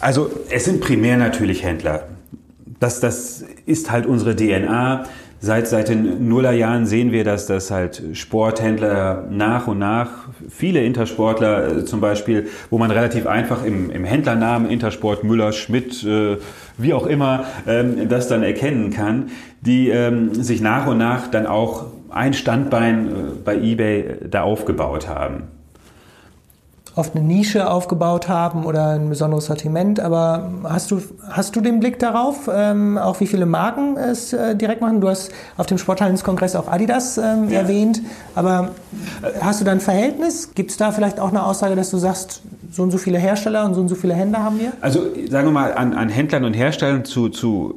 Also es sind primär natürlich Händler. Das, das ist halt unsere DNA. Seit, seit den Nullerjahren sehen wir, dass das halt Sporthändler nach und nach, viele Intersportler äh, zum Beispiel, wo man relativ einfach im, im Händlernamen Intersport Müller, Schmidt, äh, wie auch immer, ähm, das dann erkennen kann, die ähm, sich nach und nach dann auch ein Standbein äh, bei eBay da aufgebaut haben oft eine Nische aufgebaut haben oder ein besonderes Sortiment. Aber hast du, hast du den Blick darauf, ähm, auch wie viele Marken es äh, direkt machen? Du hast auf dem Sporthandelskongress auch Adidas ähm, ja. erwähnt. Aber hast du da ein Verhältnis? Gibt es da vielleicht auch eine Aussage, dass du sagst, so und so viele Hersteller und so und so viele Händler haben wir? Also sagen wir mal, an, an Händlern und Herstellern zu, zu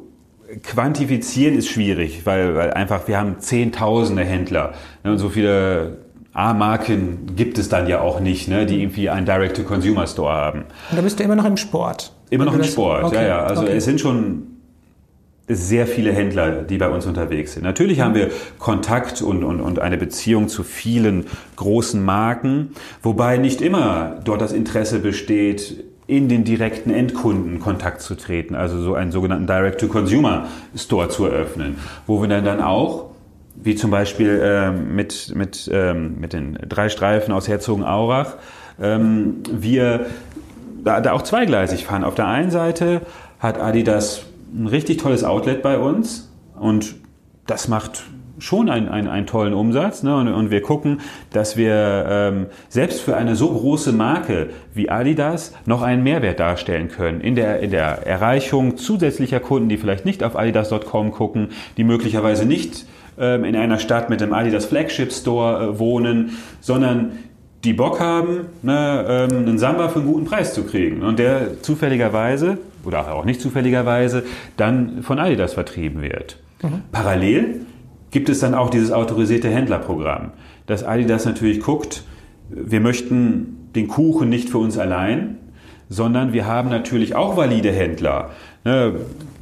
quantifizieren ist schwierig, weil, weil einfach wir haben zehntausende Händler ne, und so viele A-Marken gibt es dann ja auch nicht, ne, die irgendwie einen Direct-to-Consumer-Store haben. Und da bist du immer noch im Sport? Immer noch im Sport, okay. ja, ja. Also okay. es sind schon sehr viele Händler, die bei uns unterwegs sind. Natürlich haben wir Kontakt und, und, und eine Beziehung zu vielen großen Marken, wobei nicht immer dort das Interesse besteht, in den direkten Endkunden Kontakt zu treten, also so einen sogenannten Direct-to-Consumer-Store zu eröffnen, wo wir dann, dann auch wie zum Beispiel äh, mit, mit, ähm, mit den drei Streifen aus Herzogenaurach, ähm, wir da, da auch zweigleisig fahren. Auf der einen Seite hat Adidas ein richtig tolles Outlet bei uns und das macht schon einen, einen, einen tollen Umsatz. Ne? Und, und wir gucken, dass wir ähm, selbst für eine so große Marke wie Adidas noch einen Mehrwert darstellen können in der, in der Erreichung zusätzlicher Kunden, die vielleicht nicht auf adidas.com gucken, die möglicherweise nicht in einer Stadt mit dem Adidas Flagship Store äh, wohnen, sondern die Bock haben, ne, ähm, einen Samba für einen guten Preis zu kriegen und der zufälligerweise oder auch nicht zufälligerweise dann von Adidas vertrieben wird. Mhm. Parallel gibt es dann auch dieses autorisierte Händlerprogramm, dass Adidas natürlich guckt, wir möchten den Kuchen nicht für uns allein, sondern wir haben natürlich auch valide Händler. Ne,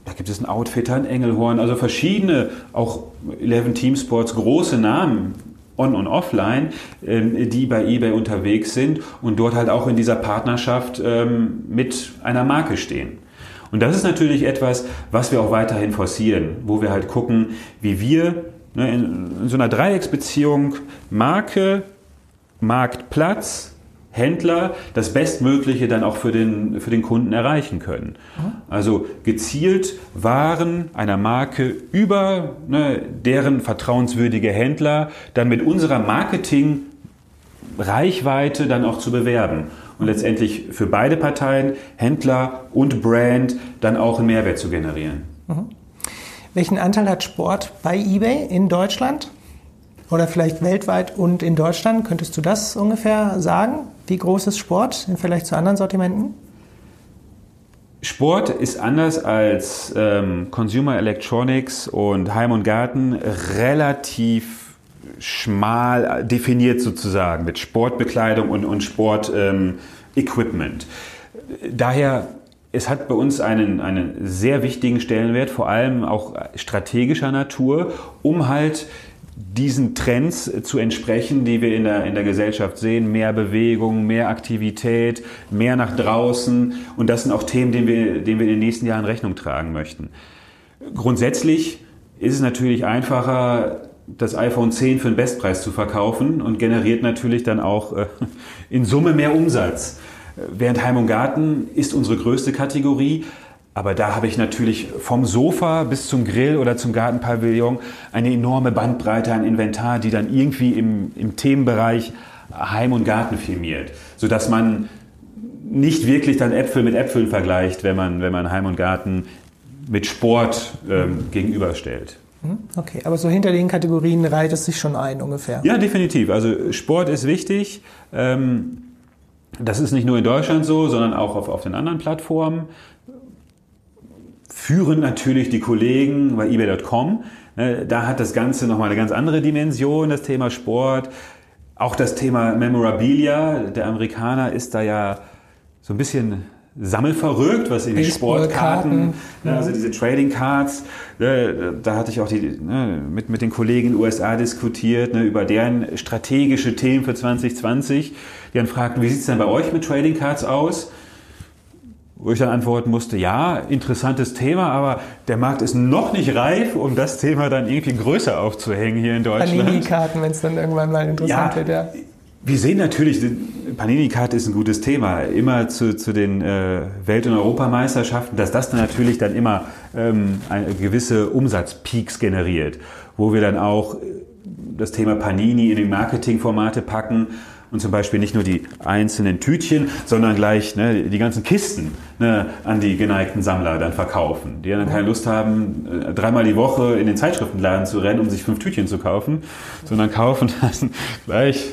da gibt es einen Outfitter, ein Engelhorn, also verschiedene, auch 11 Team Sports, große Namen, on- und offline, ähm, die bei eBay unterwegs sind und dort halt auch in dieser Partnerschaft ähm, mit einer Marke stehen. Und das ist natürlich etwas, was wir auch weiterhin forcieren, wo wir halt gucken, wie wir ne, in so einer Dreiecksbeziehung Marke, Marktplatz, Händler das Bestmögliche dann auch für den, für den Kunden erreichen können. Also gezielt Waren einer Marke über ne, deren vertrauenswürdige Händler dann mit unserer Marketing Reichweite dann auch zu bewerben. und letztendlich für beide Parteien, Händler und Brand, dann auch einen Mehrwert zu generieren. Mhm. Welchen Anteil hat Sport bei eBay in Deutschland? Oder vielleicht weltweit und in Deutschland? Könntest du das ungefähr sagen? Wie groß ist Sport im Vergleich zu anderen Sortimenten? Sport ist anders als ähm, Consumer Electronics und Heim und Garten relativ schmal definiert sozusagen mit Sportbekleidung und, und Sportequipment. Ähm, Daher es hat bei uns einen, einen sehr wichtigen Stellenwert, vor allem auch strategischer Natur, um halt diesen Trends zu entsprechen, die wir in der, in der Gesellschaft sehen. Mehr Bewegung, mehr Aktivität, mehr nach draußen. Und das sind auch Themen, denen wir, denen wir in den nächsten Jahren Rechnung tragen möchten. Grundsätzlich ist es natürlich einfacher, das iPhone 10 für einen Bestpreis zu verkaufen und generiert natürlich dann auch äh, in Summe mehr Umsatz. Während Heim und Garten ist unsere größte Kategorie, aber da habe ich natürlich vom Sofa bis zum Grill oder zum Gartenpavillon eine enorme Bandbreite an Inventar, die dann irgendwie im, im Themenbereich Heim und Garten filmiert, sodass man nicht wirklich dann Äpfel mit Äpfeln vergleicht, wenn man, wenn man Heim und Garten mit Sport ähm, gegenüberstellt. Hm, okay, aber so hinter den Kategorien reiht es sich schon ein ungefähr. Ja, definitiv. Also Sport ist wichtig. Ähm, das ist nicht nur in Deutschland so, sondern auch auf, auf den anderen Plattformen führen natürlich die Kollegen bei eBay.com. Ne, da hat das Ganze nochmal eine ganz andere Dimension, das Thema Sport. Auch das Thema Memorabilia. Der Amerikaner ist da ja so ein bisschen sammelverrückt, was in die Sportkarten, ne, also diese Trading Cards, ne, da hatte ich auch die, mit, mit den Kollegen in den USA diskutiert über deren strategische Themen für 2020. Die dann fragten, wie sieht es denn bei euch mit Trading Cards aus? Wo ich dann antworten musste, ja, interessantes Thema, aber der Markt ist noch nicht reif, um das Thema dann irgendwie größer aufzuhängen hier in Deutschland. Panini-Karten, wenn es dann irgendwann mal interessant ja, wird, ja. Wir sehen natürlich, Panini-Karte ist ein gutes Thema. Immer zu, zu den äh, Welt- und Europameisterschaften, dass das dann natürlich dann immer ähm, eine gewisse Umsatzpeaks generiert, wo wir dann auch das Thema Panini in die Marketingformate packen und zum Beispiel nicht nur die einzelnen Tütchen, sondern gleich ne, die ganzen Kisten ne, an die geneigten Sammler dann verkaufen, die dann keine Lust haben, äh, dreimal die Woche in den Zeitschriftenladen zu rennen, um sich fünf Tütchen zu kaufen, sondern kaufen dann gleich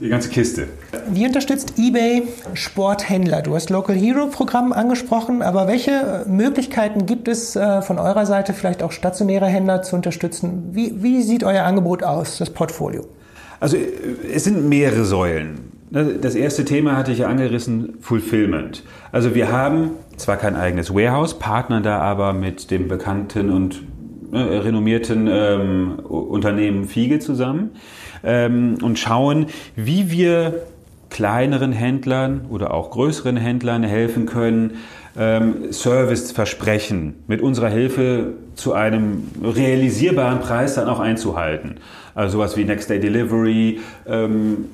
die ganze Kiste. Wie unterstützt eBay Sporthändler? Du hast Local Hero Programm angesprochen, aber welche Möglichkeiten gibt es äh, von eurer Seite, vielleicht auch stationäre Händler zu unterstützen? Wie, wie sieht euer Angebot aus, das Portfolio? Also es sind mehrere Säulen. Ne, das erste Thema hatte ich ja angerissen, Fulfillment. Also wir haben zwar kein eigenes Warehouse, partnern da aber mit dem bekannten und ne, renommierten ähm, Unternehmen Fiege zusammen ähm, und schauen, wie wir kleineren Händlern oder auch größeren Händlern helfen können, ähm, Serviceversprechen mit unserer Hilfe zu einem realisierbaren Preis dann auch einzuhalten. Also sowas wie Next Day Delivery, ähm,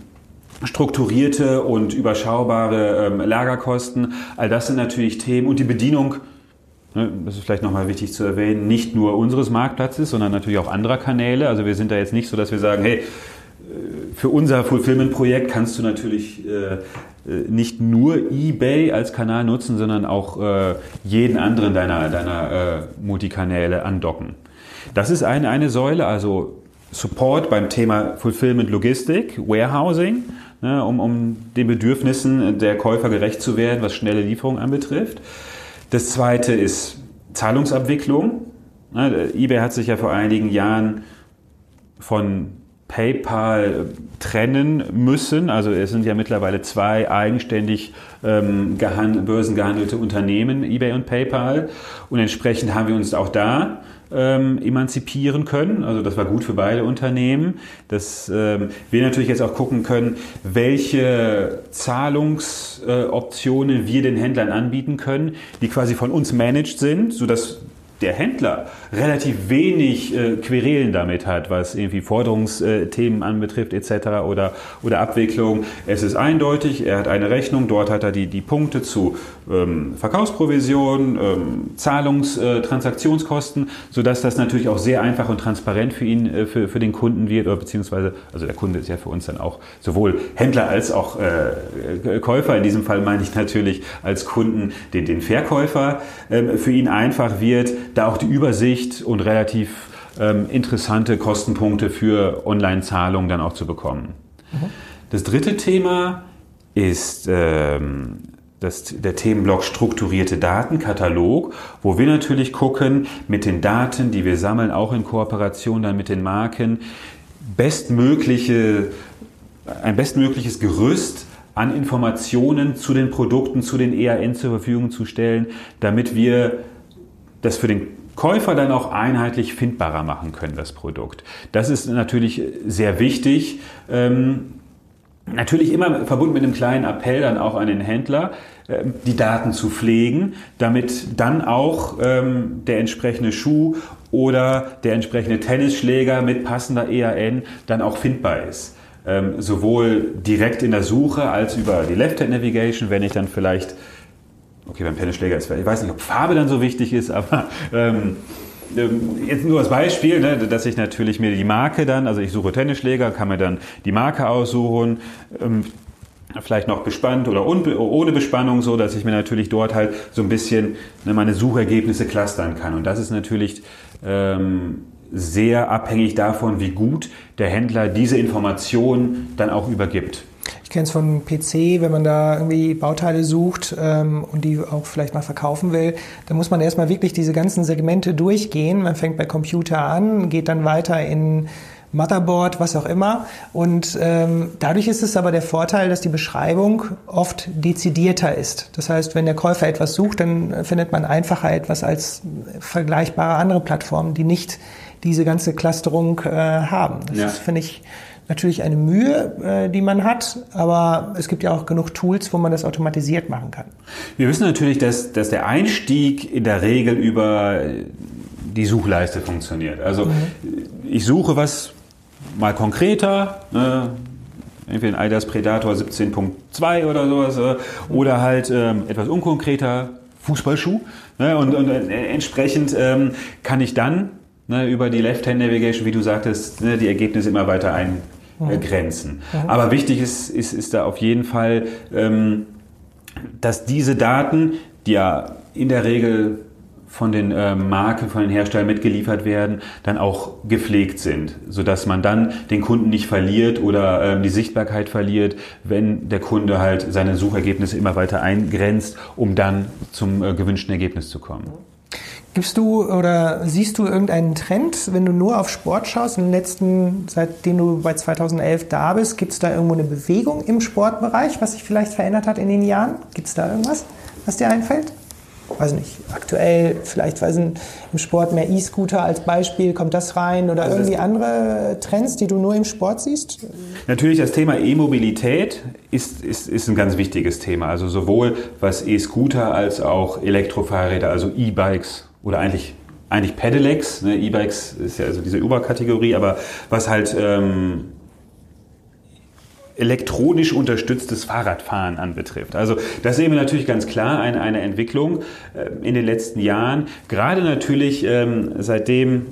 strukturierte und überschaubare ähm, Lagerkosten, all das sind natürlich Themen und die Bedienung ne, das ist vielleicht nochmal wichtig zu erwähnen, nicht nur unseres Marktplatzes, sondern natürlich auch anderer Kanäle. Also wir sind da jetzt nicht so, dass wir sagen, hey, für unser Fulfillment-Projekt kannst du natürlich äh, äh, nicht nur eBay als Kanal nutzen, sondern auch äh, jeden anderen deiner, deiner äh, Multikanäle andocken. Das ist eine, eine Säule, also Support beim Thema Fulfillment Logistik, Warehousing, ne, um, um den Bedürfnissen der Käufer gerecht zu werden, was schnelle Lieferung anbetrifft. Das zweite ist Zahlungsabwicklung. Ne, eBay hat sich ja vor einigen Jahren von PayPal trennen müssen. Also es sind ja mittlerweile zwei eigenständig ähm, börsengehandelte Unternehmen, eBay und PayPal. Und entsprechend haben wir uns auch da ähm, emanzipieren können. Also das war gut für beide Unternehmen. Dass ähm, wir natürlich jetzt auch gucken können, welche Zahlungsoptionen äh, wir den Händlern anbieten können, die quasi von uns managed sind, sodass der Händler relativ wenig äh, Querelen damit hat, was irgendwie Forderungsthemen anbetrifft etc. Oder, oder Abwicklung. Es ist eindeutig, er hat eine Rechnung, dort hat er die, die Punkte zu ähm, Verkaufsprovision, ähm, Zahlungs-, äh, sodass das natürlich auch sehr einfach und transparent für ihn, äh, für, für den Kunden wird, oder beziehungsweise, also der Kunde ist ja für uns dann auch sowohl Händler als auch äh, Käufer, in diesem Fall meine ich natürlich als Kunden den, den Verkäufer, ähm, für ihn einfach wird, da auch die Übersicht und relativ ähm, interessante Kostenpunkte für Online-Zahlungen dann auch zu bekommen. Mhm. Das dritte Thema ist ähm, das, der Themenblock strukturierte Datenkatalog, wo wir natürlich gucken, mit den Daten, die wir sammeln, auch in Kooperation dann mit den Marken, bestmögliche, ein bestmögliches Gerüst an Informationen zu den Produkten, zu den EAN zur Verfügung zu stellen, damit wir das für den Käufer dann auch einheitlich findbarer machen können, das Produkt. Das ist natürlich sehr wichtig. Ähm, natürlich immer verbunden mit einem kleinen Appell dann auch an den Händler, ähm, die Daten zu pflegen, damit dann auch ähm, der entsprechende Schuh oder der entsprechende Tennisschläger mit passender EAN dann auch findbar ist. Ähm, sowohl direkt in der Suche als über die Left-Hand Navigation, wenn ich dann vielleicht Okay, beim Tennisschläger ist, ich weiß nicht, ob Farbe dann so wichtig ist, aber ähm, ähm, jetzt nur als Beispiel, ne, dass ich natürlich mir die Marke dann, also ich suche Tennisschläger, kann mir dann die Marke aussuchen, ähm, vielleicht noch bespannt oder ohne Bespannung, so dass ich mir natürlich dort halt so ein bisschen ne, meine Suchergebnisse clustern kann. Und das ist natürlich ähm, sehr abhängig davon, wie gut der Händler diese Informationen dann auch übergibt. Ich kenne es von PC, wenn man da irgendwie Bauteile sucht ähm, und die auch vielleicht mal verkaufen will, dann muss man erstmal wirklich diese ganzen Segmente durchgehen. Man fängt bei Computer an, geht dann weiter in Motherboard, was auch immer. Und ähm, dadurch ist es aber der Vorteil, dass die Beschreibung oft dezidierter ist. Das heißt, wenn der Käufer etwas sucht, dann findet man einfacher etwas als vergleichbare andere Plattformen, die nicht diese ganze Clusterung äh, haben. Das ja. finde ich, natürlich eine Mühe, äh, die man hat, aber es gibt ja auch genug Tools, wo man das automatisiert machen kann. Wir wissen natürlich, dass, dass der Einstieg in der Regel über die Suchleiste funktioniert. Also mhm. ich suche was mal konkreter, ne? entweder ein IDAS Predator 17.2 oder sowas, äh, oder halt ähm, etwas unkonkreter, Fußballschuh. Ne? Und, und äh, entsprechend ähm, kann ich dann ne, über die Left-Hand Navigation, wie du sagtest, ne, die Ergebnisse immer weiter ein, äh, Grenzen. Aber wichtig ist, ist, ist da auf jeden Fall, ähm, dass diese Daten, die ja in der Regel von den äh, Marken, von den Herstellern mitgeliefert werden, dann auch gepflegt sind, sodass man dann den Kunden nicht verliert oder ähm, die Sichtbarkeit verliert, wenn der Kunde halt seine Suchergebnisse immer weiter eingrenzt, um dann zum äh, gewünschten Ergebnis zu kommen. Gibst du oder siehst du irgendeinen Trend, wenn du nur auf Sport schaust, in den letzten, seitdem du bei 2011 da bist, gibt es da irgendwo eine Bewegung im Sportbereich, was sich vielleicht verändert hat in den Jahren? Gibt es da irgendwas, was dir einfällt? Weiß nicht, aktuell vielleicht weiß nicht, im Sport mehr E-Scooter als Beispiel, kommt das rein oder also irgendwie andere Trends, die du nur im Sport siehst? Natürlich, das Thema E-Mobilität ist, ist, ist ein ganz wichtiges Thema. Also sowohl was E-Scooter als auch Elektrofahrräder, also E-Bikes oder eigentlich eigentlich Pedelecs, ne? E-Bikes ist ja also diese Überkategorie, aber was halt ähm, elektronisch unterstütztes Fahrradfahren anbetrifft. Also das sehen wir natürlich ganz klar eine, eine Entwicklung äh, in den letzten Jahren. Gerade natürlich ähm, seitdem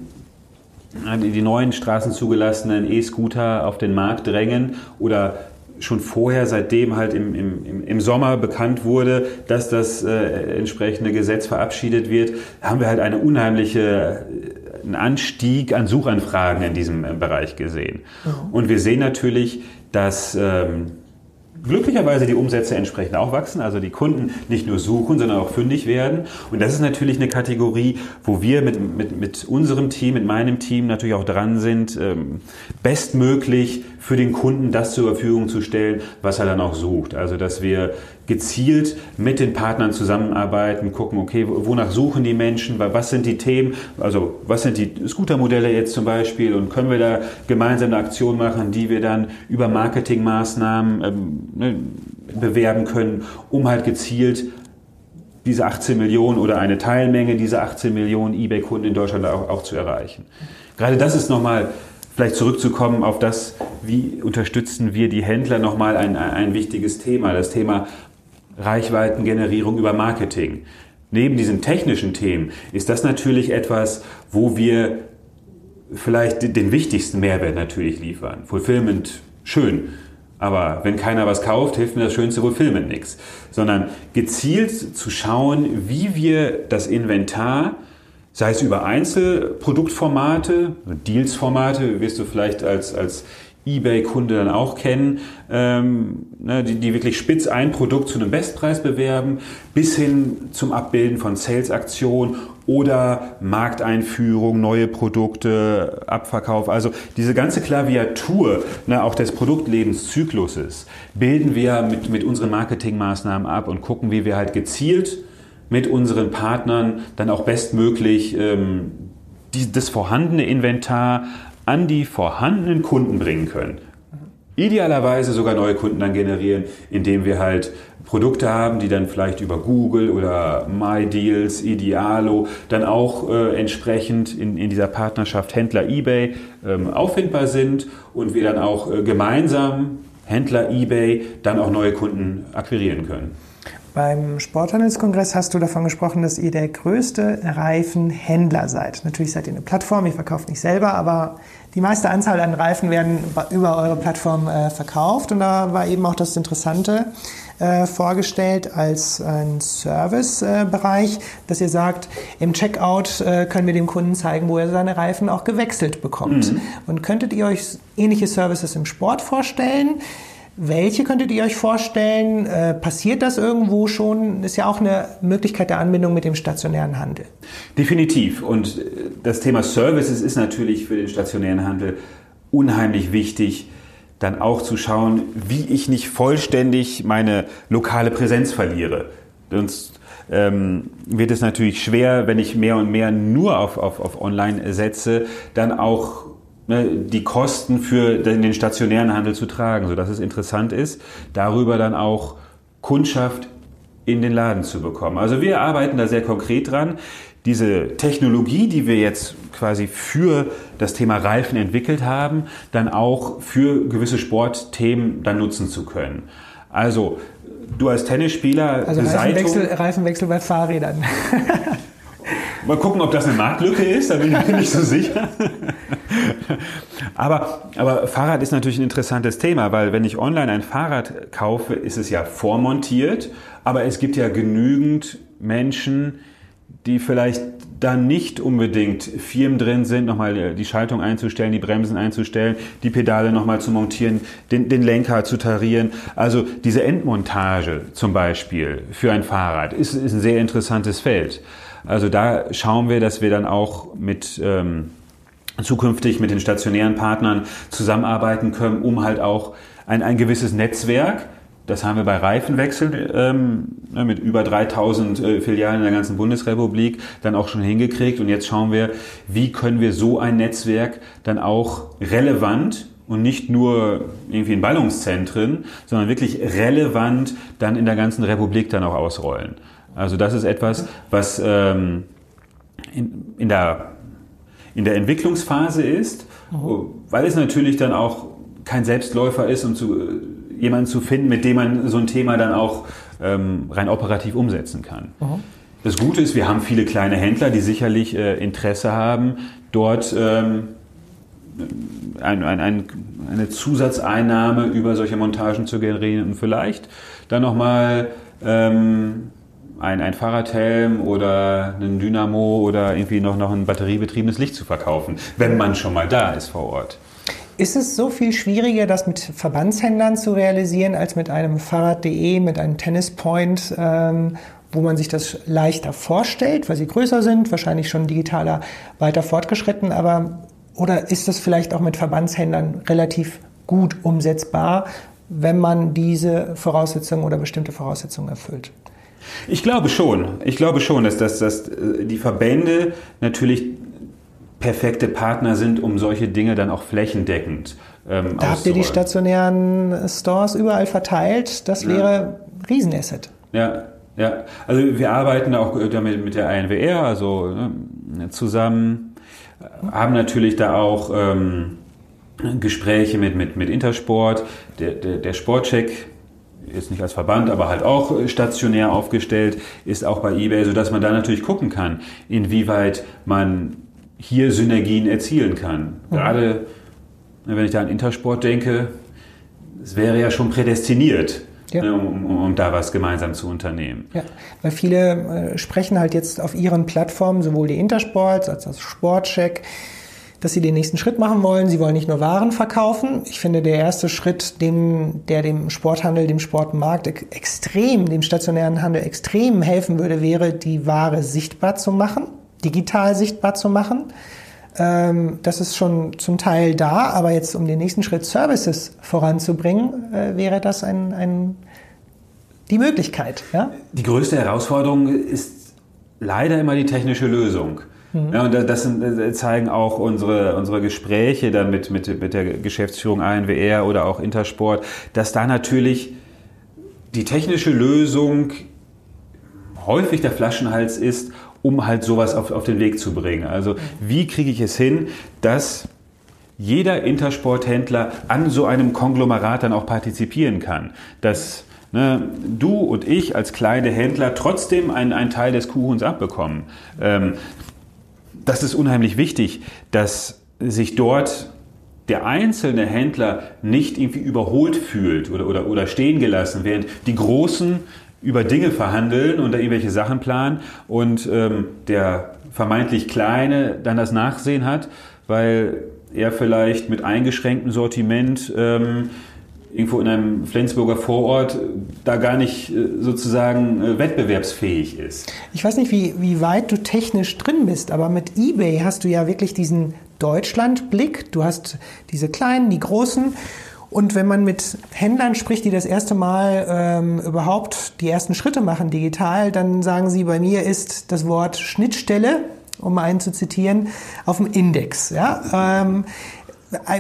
die neuen straßenzugelassenen E-Scooter auf den Markt drängen oder schon vorher, seitdem halt im, im, im Sommer bekannt wurde, dass das äh, entsprechende Gesetz verabschiedet wird, haben wir halt eine unheimliche äh, einen Anstieg an Suchanfragen in diesem äh, Bereich gesehen. Mhm. Und wir sehen natürlich, dass ähm, glücklicherweise die Umsätze entsprechend auch wachsen, also die Kunden nicht nur suchen, sondern auch fündig werden. Und das ist natürlich eine Kategorie, wo wir mit, mit, mit unserem Team, mit meinem Team natürlich auch dran sind, ähm, bestmöglich für den Kunden das zur Verfügung zu stellen, was er dann auch sucht. Also dass wir gezielt mit den Partnern zusammenarbeiten, gucken, okay, wonach suchen die Menschen, was sind die Themen, also was sind die Scootermodelle jetzt zum Beispiel und können wir da gemeinsam eine Aktion machen, die wir dann über Marketingmaßnahmen ähm, ne, bewerben können, um halt gezielt diese 18 Millionen oder eine Teilmenge dieser 18 Millionen eBay-Kunden in Deutschland auch, auch, zu erreichen. Gerade das ist nochmal, vielleicht zurückzukommen auf das, wie unterstützen wir die Händler, nochmal ein, ein wichtiges Thema, das Thema Reichweitengenerierung über Marketing. Neben diesen technischen Themen ist das natürlich etwas, wo wir vielleicht den wichtigsten Mehrwert natürlich liefern. Fulfillment, schön. Aber wenn keiner was kauft, hilft mir das schönste Fulfillment nichts. Sondern gezielt zu schauen, wie wir das Inventar, sei es über Einzelproduktformate, Deals-Formate, wirst du vielleicht als, als eBay-Kunde dann auch kennen, ähm, ne, die, die wirklich spitz ein Produkt zu einem Bestpreis bewerben, bis hin zum Abbilden von Sales-Aktionen oder Markteinführung, neue Produkte, Abverkauf. Also diese ganze Klaviatur ne, auch des Produktlebenszykluses bilden wir mit, mit unseren Marketingmaßnahmen ab und gucken, wie wir halt gezielt mit unseren Partnern dann auch bestmöglich ähm, die, das vorhandene Inventar an die vorhandenen Kunden bringen können. Idealerweise sogar neue Kunden dann generieren, indem wir halt Produkte haben, die dann vielleicht über Google oder MyDeals, Idealo dann auch äh, entsprechend in, in dieser Partnerschaft Händler eBay ähm, auffindbar sind und wir dann auch äh, gemeinsam Händler eBay dann auch neue Kunden akquirieren können. Beim Sporthandelskongress hast du davon gesprochen, dass ihr der größte Reifenhändler seid. Natürlich seid ihr eine Plattform, ihr verkauft nicht selber, aber die meiste Anzahl an Reifen werden über eure Plattform äh, verkauft und da war eben auch das Interessante äh, vorgestellt als ein Servicebereich, äh, dass ihr sagt, im Checkout äh, können wir dem Kunden zeigen, wo er seine Reifen auch gewechselt bekommt. Mhm. Und könntet ihr euch ähnliche Services im Sport vorstellen? Welche könntet ihr euch vorstellen? Äh, passiert das irgendwo schon? Ist ja auch eine Möglichkeit der Anbindung mit dem stationären Handel. Definitiv. Und äh, das Thema Services ist natürlich für den stationären Handel unheimlich wichtig, dann auch zu schauen, wie ich nicht vollständig meine lokale Präsenz verliere. Sonst ähm, wird es natürlich schwer, wenn ich mehr und mehr nur auf, auf, auf Online setze, dann auch die Kosten für den stationären Handel zu tragen, sodass es interessant ist, darüber dann auch Kundschaft in den Laden zu bekommen. Also wir arbeiten da sehr konkret dran, diese Technologie, die wir jetzt quasi für das Thema Reifen entwickelt haben, dann auch für gewisse Sportthemen dann nutzen zu können. Also du als Tennisspieler, also Reifenwechsel, Reifenwechsel bei Fahrrädern. Mal gucken, ob das eine Marktlücke ist, da bin ich mir nicht so sicher. aber, aber Fahrrad ist natürlich ein interessantes Thema, weil wenn ich online ein Fahrrad kaufe, ist es ja vormontiert, aber es gibt ja genügend Menschen, die vielleicht dann nicht unbedingt Firmen drin sind, nochmal die Schaltung einzustellen, die Bremsen einzustellen, die Pedale nochmal zu montieren, den, den, Lenker zu tarieren. Also diese Endmontage zum Beispiel für ein Fahrrad ist, ist ein sehr interessantes Feld. Also da schauen wir, dass wir dann auch mit ähm, zukünftig mit den stationären Partnern zusammenarbeiten können, um halt auch ein, ein gewisses Netzwerk, das haben wir bei Reifenwechsel ähm, ne, mit über 3000 äh, Filialen in der ganzen Bundesrepublik dann auch schon hingekriegt. Und jetzt schauen wir, wie können wir so ein Netzwerk dann auch relevant und nicht nur irgendwie in Ballungszentren, sondern wirklich relevant dann in der ganzen Republik dann auch ausrollen. Also das ist etwas, was ähm, in, in, der, in der Entwicklungsphase ist, mhm. weil es natürlich dann auch kein Selbstläufer ist, um zu, äh, jemanden zu finden, mit dem man so ein Thema dann auch ähm, rein operativ umsetzen kann. Mhm. Das Gute ist, wir haben viele kleine Händler, die sicherlich äh, Interesse haben, dort ähm, ein, ein, ein, eine Zusatzeinnahme über solche Montagen zu generieren und vielleicht dann nochmal ähm, ein, ein Fahrradhelm oder einen Dynamo oder irgendwie noch, noch ein batteriebetriebenes Licht zu verkaufen, wenn man schon mal da ist vor Ort. Ist es so viel schwieriger, das mit Verbandshändlern zu realisieren, als mit einem Fahrrad.de, mit einem Tennispoint, ähm, wo man sich das leichter vorstellt, weil sie größer sind, wahrscheinlich schon digitaler weiter fortgeschritten, aber oder ist das vielleicht auch mit Verbandshändlern relativ gut umsetzbar, wenn man diese Voraussetzungen oder bestimmte Voraussetzungen erfüllt? Ich glaube schon. Ich glaube schon, dass, dass, dass die Verbände natürlich perfekte Partner sind, um solche Dinge dann auch flächendeckend ähm, Da habt ihr die stationären Stores überall verteilt. Das wäre ja. Riesenasset. Ja, Ja, also wir arbeiten auch damit mit der INWR, also ne, zusammen, haben natürlich da auch ähm, Gespräche mit, mit, mit Intersport, der, der, der Sportcheck jetzt nicht als Verband, aber halt auch stationär aufgestellt, ist auch bei eBay, sodass man da natürlich gucken kann, inwieweit man hier Synergien erzielen kann. Mhm. Gerade wenn ich da an Intersport denke, es wäre ja schon prädestiniert, ja. Ne, um, um, um, da was gemeinsam zu unternehmen. Ja, weil viele äh, sprechen halt jetzt auf ihren Plattformen, sowohl die Intersports als auch Sportcheck, dass sie den nächsten Schritt machen wollen. Sie wollen nicht nur Waren verkaufen. Ich finde, der erste Schritt, dem, der dem Sporthandel, dem Sportmarkt extrem, dem stationären Handel extrem helfen würde, wäre, die Ware sichtbar zu machen, digital sichtbar zu machen. Ähm, das ist schon zum Teil da, aber jetzt um den nächsten Schritt Services voranzubringen, äh, wäre das ein, ein, die Möglichkeit. Ja? Die größte Herausforderung ist leider immer die technische Lösung. Mhm. Ja, und das sind, zeigen auch unsere, unsere Gespräche dann mit, mit, mit der Geschäftsführung ANWR oder auch Intersport, dass da natürlich die technische Lösung häufig der Flaschenhals ist um halt sowas auf, auf den Weg zu bringen. Also wie kriege ich es hin, dass jeder Intersporthändler an so einem Konglomerat dann auch partizipieren kann. Dass ne, du und ich als kleine Händler trotzdem einen, einen Teil des Kuchens abbekommen. Ähm, das ist unheimlich wichtig, dass sich dort der einzelne Händler nicht irgendwie überholt fühlt oder, oder, oder stehen gelassen, während die Großen über Dinge verhandeln und da irgendwelche Sachen planen und ähm, der vermeintlich Kleine dann das Nachsehen hat, weil er vielleicht mit eingeschränktem Sortiment ähm, irgendwo in einem Flensburger Vorort da gar nicht äh, sozusagen äh, wettbewerbsfähig ist. Ich weiß nicht, wie, wie weit du technisch drin bist, aber mit eBay hast du ja wirklich diesen Deutschlandblick. Du hast diese kleinen, die großen und wenn man mit Händlern spricht, die das erste Mal ähm, überhaupt die ersten Schritte machen digital, dann sagen sie, bei mir ist das Wort Schnittstelle, um einen zu zitieren, auf dem Index. Ja? Ähm,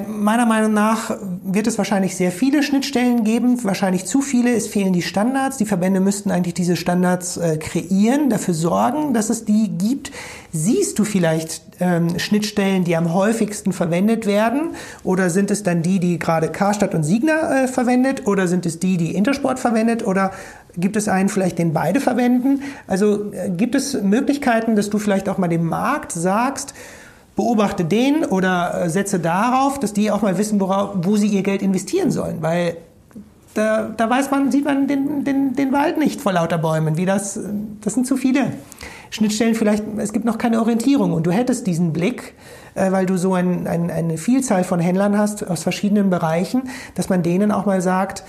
Meiner Meinung nach wird es wahrscheinlich sehr viele Schnittstellen geben, wahrscheinlich zu viele. Es fehlen die Standards. Die Verbände müssten eigentlich diese Standards äh, kreieren, dafür sorgen, dass es die gibt. Siehst du vielleicht ähm, Schnittstellen, die am häufigsten verwendet werden? Oder sind es dann die, die gerade Karstadt und Signa äh, verwendet? Oder sind es die, die Intersport verwendet? Oder gibt es einen vielleicht, den beide verwenden? Also äh, gibt es Möglichkeiten, dass du vielleicht auch mal dem Markt sagst, beobachte den oder äh, setze darauf, dass die auch mal wissen, worauf, wo sie ihr Geld investieren sollen. Weil da, da weiß man, sieht man den, den, den Wald nicht vor lauter Bäumen. Wie das, das sind zu viele Schnittstellen. Vielleicht, es gibt noch keine Orientierung und du hättest diesen Blick, äh, weil du so ein, ein, eine Vielzahl von Händlern hast aus verschiedenen Bereichen, dass man denen auch mal sagt,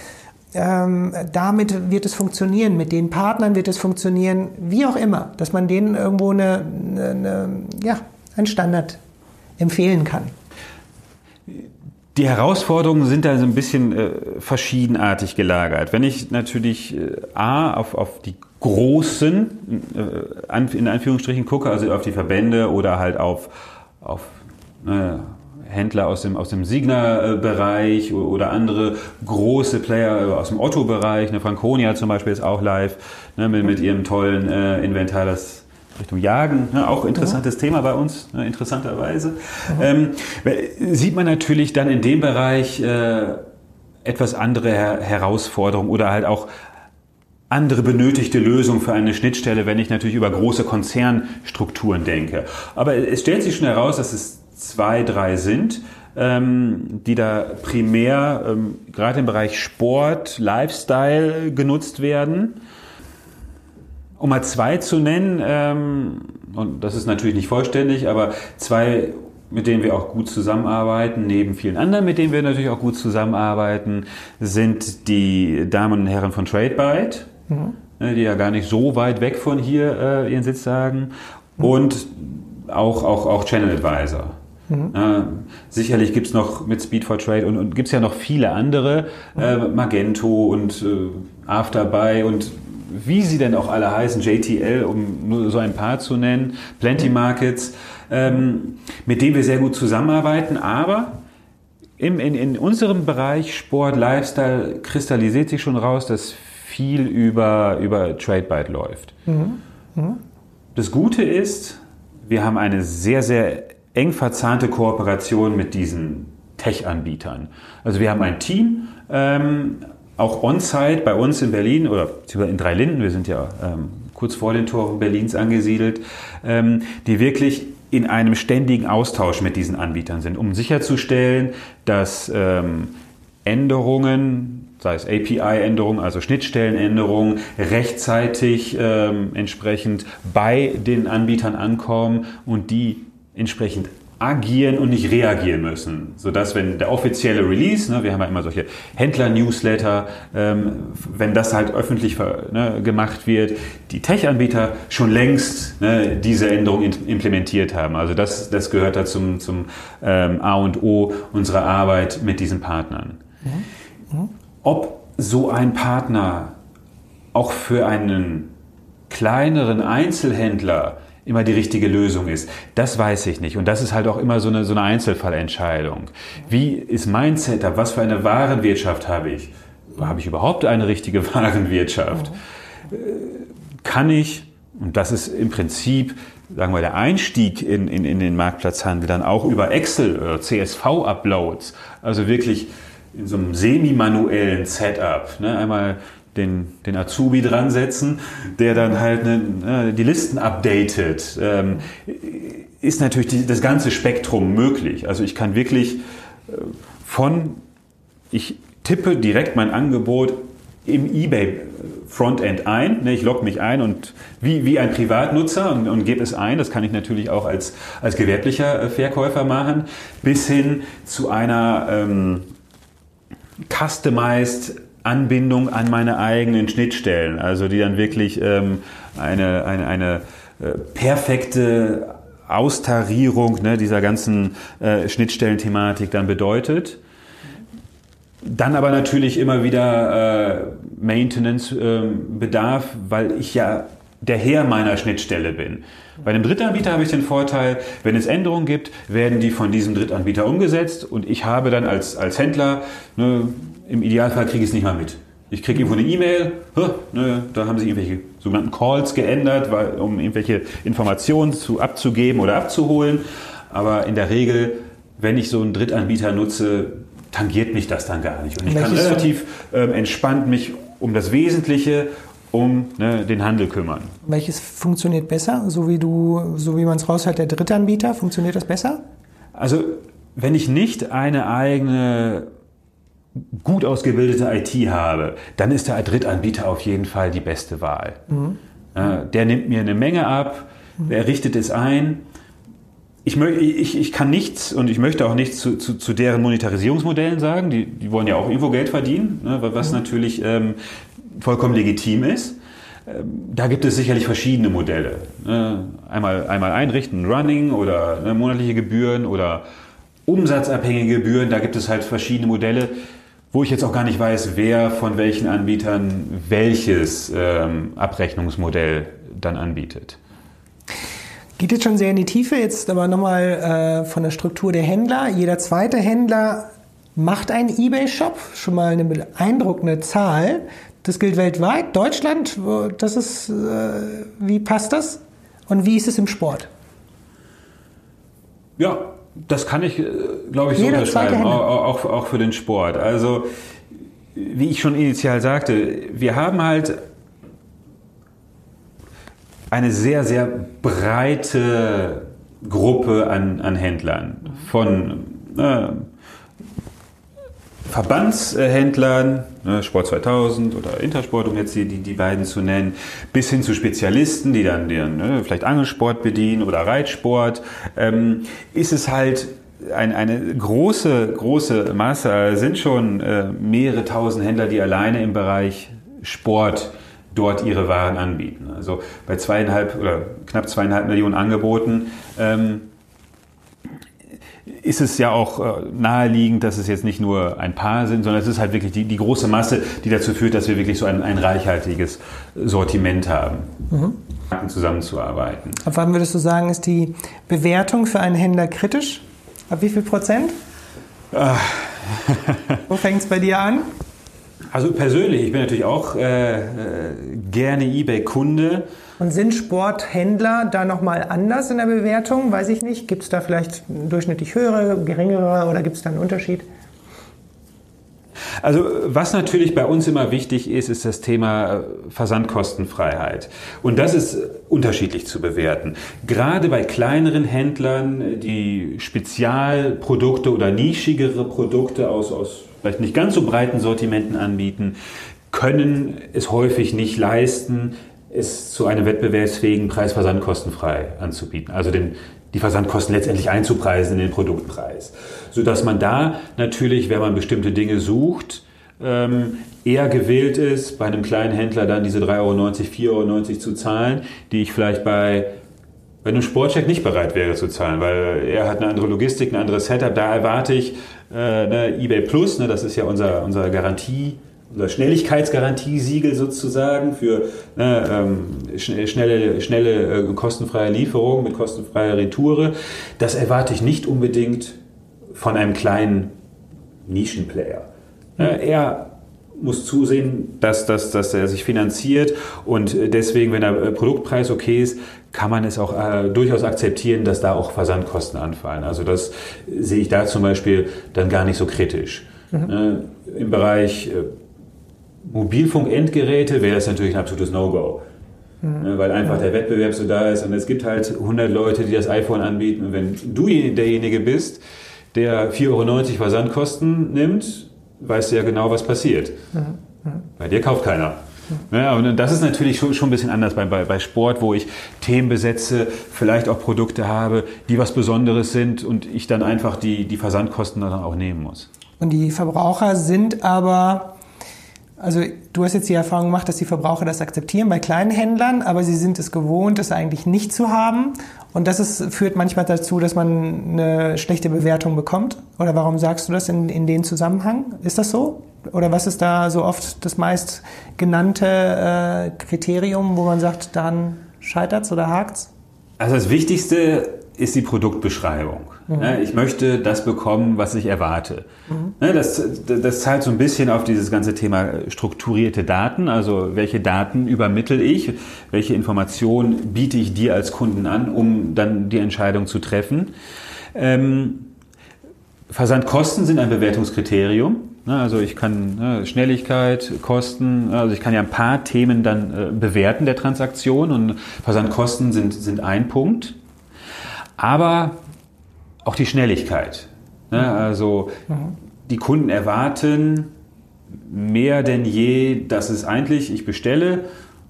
ähm, damit wird es funktionieren, mit den Partnern wird es funktionieren, wie auch immer, dass man denen irgendwo eine, eine, eine ja, einen Standard empfehlen kann? Die Herausforderungen sind da so ein bisschen äh, verschiedenartig gelagert. Wenn ich natürlich äh, A auf, auf die großen, äh, in Anführungsstrichen gucke, also auf die Verbände oder halt auf, auf äh, Händler aus dem, aus dem Signa-Bereich oder andere große Player aus dem Otto-Bereich. Ne, Franconia zum Beispiel ist auch live ne, mit, mit ihrem tollen äh, Inventar, das Richtung Jagen, ne, auch interessantes ja. Thema bei uns, ne, interessanterweise. Ähm, sieht man natürlich dann in dem Bereich äh, etwas andere Her Herausforderungen oder halt auch andere benötigte Lösungen für eine Schnittstelle, wenn ich natürlich über große Konzernstrukturen denke. Aber es stellt sich schon heraus, dass es zwei, drei sind, ähm, die da primär ähm, gerade im Bereich Sport, Lifestyle genutzt werden. Um mal zwei zu nennen, ähm, und das ist natürlich nicht vollständig, aber zwei, mit denen wir auch gut zusammenarbeiten, neben vielen anderen, mit denen wir natürlich auch gut zusammenarbeiten, sind die Damen und Herren von TradeByte, mhm. Ne, die ja gar nicht so weit weg von hier äh, ihren Sitz sagen, mhm. und auch, auch, auch Channel Advisor. Mhm. Äh, sicherlich gibt's noch mit Speed for Trade und, und gibt's ja noch viele andere, äh, Magento und äh, Afterbuy und wie sie denn auch alle heißen, JTL, um nur so ein paar zu nennen, Plenty Markets, ähm, mit denen wir sehr gut zusammenarbeiten, aber im, in, in unserem Bereich Sport, Lifestyle kristallisiert sich schon raus, dass viel über, über TradeByte läuft. Mhm. Mhm. Das Gute ist, wir haben eine sehr, sehr eng verzahnte Kooperation mit diesen Tech-Anbietern. Also wir haben ein Team, ähm, auch on-site bei uns in Berlin oder in Dreilinden, wir sind ja ähm, kurz vor den Toren Berlins angesiedelt, ähm, die wirklich in einem ständigen Austausch mit diesen Anbietern sind, um sicherzustellen, dass ähm, Änderungen, sei es API-Änderungen, also Schnittstellenänderungen, rechtzeitig ähm, entsprechend bei den Anbietern ankommen und die entsprechend agieren und nicht reagieren müssen. Sodass, wenn der offizielle Release, ne, wir haben ja immer solche Händler-Newsletter, ähm, wenn das halt öffentlich ne, gemacht wird, die Tech-Anbieter schon längst ne, diese Änderung implementiert haben. Also das, das gehört da zum, zum ähm, A und O unserer Arbeit mit diesen Partnern. Ob so ein Partner auch für einen kleineren Einzelhändler immer die richtige Lösung ist. Das weiß ich nicht. Und das ist halt auch immer so eine, so eine Einzelfallentscheidung. Wie ist mein Setup? Was für eine Warenwirtschaft habe ich? Habe ich überhaupt eine richtige Warenwirtschaft? Kann ich, und das ist im Prinzip, sagen wir, der Einstieg in, in, in den Marktplatzhandel dann auch über Excel oder CSV-Uploads, also wirklich in so einem semi-manuellen Setup, ne? einmal den, den Azubi dran setzen, der dann halt eine, die Listen updatet, ähm, ist natürlich die, das ganze Spektrum möglich. Also ich kann wirklich äh, von, ich tippe direkt mein Angebot im eBay Frontend ein. Ne, ich logge mich ein und wie, wie ein Privatnutzer und, und gebe es ein. Das kann ich natürlich auch als, als gewerblicher äh, Verkäufer machen. Bis hin zu einer ähm, customized Anbindung an meine eigenen Schnittstellen, also die dann wirklich ähm, eine, eine, eine äh, perfekte Austarierung ne, dieser ganzen äh, Schnittstellenthematik dann bedeutet. Dann aber natürlich immer wieder äh, Maintenance-Bedarf, ähm, weil ich ja der Herr meiner Schnittstelle bin. Bei einem Drittanbieter habe ich den Vorteil, wenn es Änderungen gibt, werden die von diesem Drittanbieter umgesetzt und ich habe dann als, als Händler ne, im Idealfall kriege ich es nicht mal mit. Ich kriege irgendwo eine E-Mail, ne, da haben sich irgendwelche sogenannten Calls geändert, weil, um irgendwelche Informationen zu, abzugeben oder abzuholen. Aber in der Regel, wenn ich so einen Drittanbieter nutze, tangiert mich das dann gar nicht. Und ich Welches kann relativ ähm, entspannt mich um das Wesentliche, um ne, den Handel kümmern. Welches funktioniert besser? So wie du, so wie man es raushält, der Drittanbieter, funktioniert das besser? Also wenn ich nicht eine eigene gut ausgebildete IT habe, dann ist der Drittanbieter auf jeden Fall die beste Wahl. Mhm. Der nimmt mir eine Menge ab, mhm. er richtet es ein. Ich, ich, ich, kann nichts und ich möchte auch nichts zu, zu, zu deren Monetarisierungsmodellen sagen. Die, die, wollen ja auch irgendwo Geld verdienen, ne, was mhm. natürlich ähm, vollkommen legitim ist. Ähm, da gibt es sicherlich verschiedene Modelle. Ne. Einmal, einmal einrichten, Running oder ne, monatliche Gebühren oder umsatzabhängige Gebühren. Da gibt es halt verschiedene Modelle wo ich jetzt auch gar nicht weiß, wer von welchen Anbietern welches ähm, Abrechnungsmodell dann anbietet. Geht jetzt schon sehr in die Tiefe, jetzt aber nochmal äh, von der Struktur der Händler. Jeder zweite Händler macht einen eBay-Shop, schon mal eine beeindruckende Zahl. Das gilt weltweit. Deutschland, das ist, äh, wie passt das? Und wie ist es im Sport? Ja, das kann ich, äh, glaube ich, so unterschreiben, auch, auch für den Sport. Also, wie ich schon initial sagte, wir haben halt eine sehr, sehr breite Gruppe an, an Händlern. Von äh, Verbandshändlern, ne, Sport 2000 oder Intersport, um jetzt die, die, beiden zu nennen, bis hin zu Spezialisten, die dann, dann ne, vielleicht Angelsport bedienen oder Reitsport, ähm, ist es halt ein, eine große, große Masse, sind schon äh, mehrere tausend Händler, die alleine im Bereich Sport dort ihre Waren anbieten. Also bei zweieinhalb oder knapp zweieinhalb Millionen Angeboten ähm, ist es ja auch äh, naheliegend, dass es jetzt nicht nur ein paar sind, sondern es ist halt wirklich die, die große Masse, die dazu führt, dass wir wirklich so ein, ein reichhaltiges Sortiment haben, mhm. zusammenzuarbeiten. Ab wann würdest du sagen, ist die Bewertung für einen Händler kritisch? Ab wie viel Prozent? Ah. Wo fängt es bei dir an? Also persönlich, ich bin natürlich auch äh, äh, gerne eBay-Kunde. Und sind Sporthändler da nochmal anders in der Bewertung? Weiß ich nicht. Gibt es da vielleicht durchschnittlich höhere, geringere oder gibt es da einen Unterschied? Also was natürlich bei uns immer wichtig ist, ist das Thema Versandkostenfreiheit. Und das ist unterschiedlich zu bewerten. Gerade bei kleineren Händlern, die Spezialprodukte oder nischigere Produkte aus, aus vielleicht nicht ganz so breiten Sortimenten anbieten, können es häufig nicht leisten, es zu einem wettbewerbsfähigen Preis versandkostenfrei anzubieten. Also den, die Versandkosten letztendlich einzupreisen in den Produktpreis. Sodass man da natürlich, wenn man bestimmte Dinge sucht, ähm, eher gewillt ist, bei einem kleinen Händler dann diese 3,90 Euro, 4,90 Euro zu zahlen, die ich vielleicht bei, bei einem Sportcheck nicht bereit wäre zu zahlen, weil er hat eine andere Logistik, ein anderes Setup. Da erwarte ich äh, ne, eBay Plus, ne, das ist ja unser, unser Garantie unser Schnelligkeitsgarantiesiegel sozusagen für ne, ähm, schnelle, schnelle äh, kostenfreie Lieferung mit kostenfreier Retoure. Das erwarte ich nicht unbedingt von einem kleinen Nischenplayer. Ne, er muss zusehen, dass, dass, dass er sich finanziert und deswegen, wenn der Produktpreis okay ist, kann man es auch äh, durchaus akzeptieren, dass da auch Versandkosten anfallen. Also das sehe ich da zum Beispiel dann gar nicht so kritisch. Mhm. Ne, Im Bereich äh, Mobilfunkendgeräte wäre das natürlich ein absolutes No-Go. Mhm. Weil einfach der Wettbewerb so da ist und es gibt halt 100 Leute, die das iPhone anbieten und wenn du derjenige bist, der 4,90 Euro Versandkosten nimmt, weißt du ja genau, was passiert. Mhm. Mhm. Bei dir kauft keiner. Ja, und das ist natürlich schon, schon ein bisschen anders bei, bei, bei Sport, wo ich Themen besetze, vielleicht auch Produkte habe, die was Besonderes sind und ich dann einfach die, die Versandkosten dann auch nehmen muss. Und die Verbraucher sind aber also du hast jetzt die Erfahrung gemacht, dass die Verbraucher das akzeptieren bei kleinen Händlern, aber sie sind es gewohnt, es eigentlich nicht zu haben. Und das ist, führt manchmal dazu, dass man eine schlechte Bewertung bekommt. Oder warum sagst du das in, in den Zusammenhang? Ist das so? Oder was ist da so oft das meist genannte äh, Kriterium, wo man sagt, daran scheitert es oder hakt es? Also das Wichtigste ist die Produktbeschreibung. Mhm. Ich möchte das bekommen, was ich erwarte. Mhm. Das, das zahlt so ein bisschen auf dieses ganze Thema strukturierte Daten. Also welche Daten übermittel ich, welche Informationen biete ich dir als Kunden an, um dann die Entscheidung zu treffen. Ähm, Versandkosten sind ein Bewertungskriterium. Also ich kann Schnelligkeit, Kosten, also ich kann ja ein paar Themen dann äh, bewerten der Transaktion und Versandkosten sind, sind ein Punkt aber auch die Schnelligkeit. Ne? Mhm. Also mhm. die Kunden erwarten mehr denn je, dass es eigentlich, ich bestelle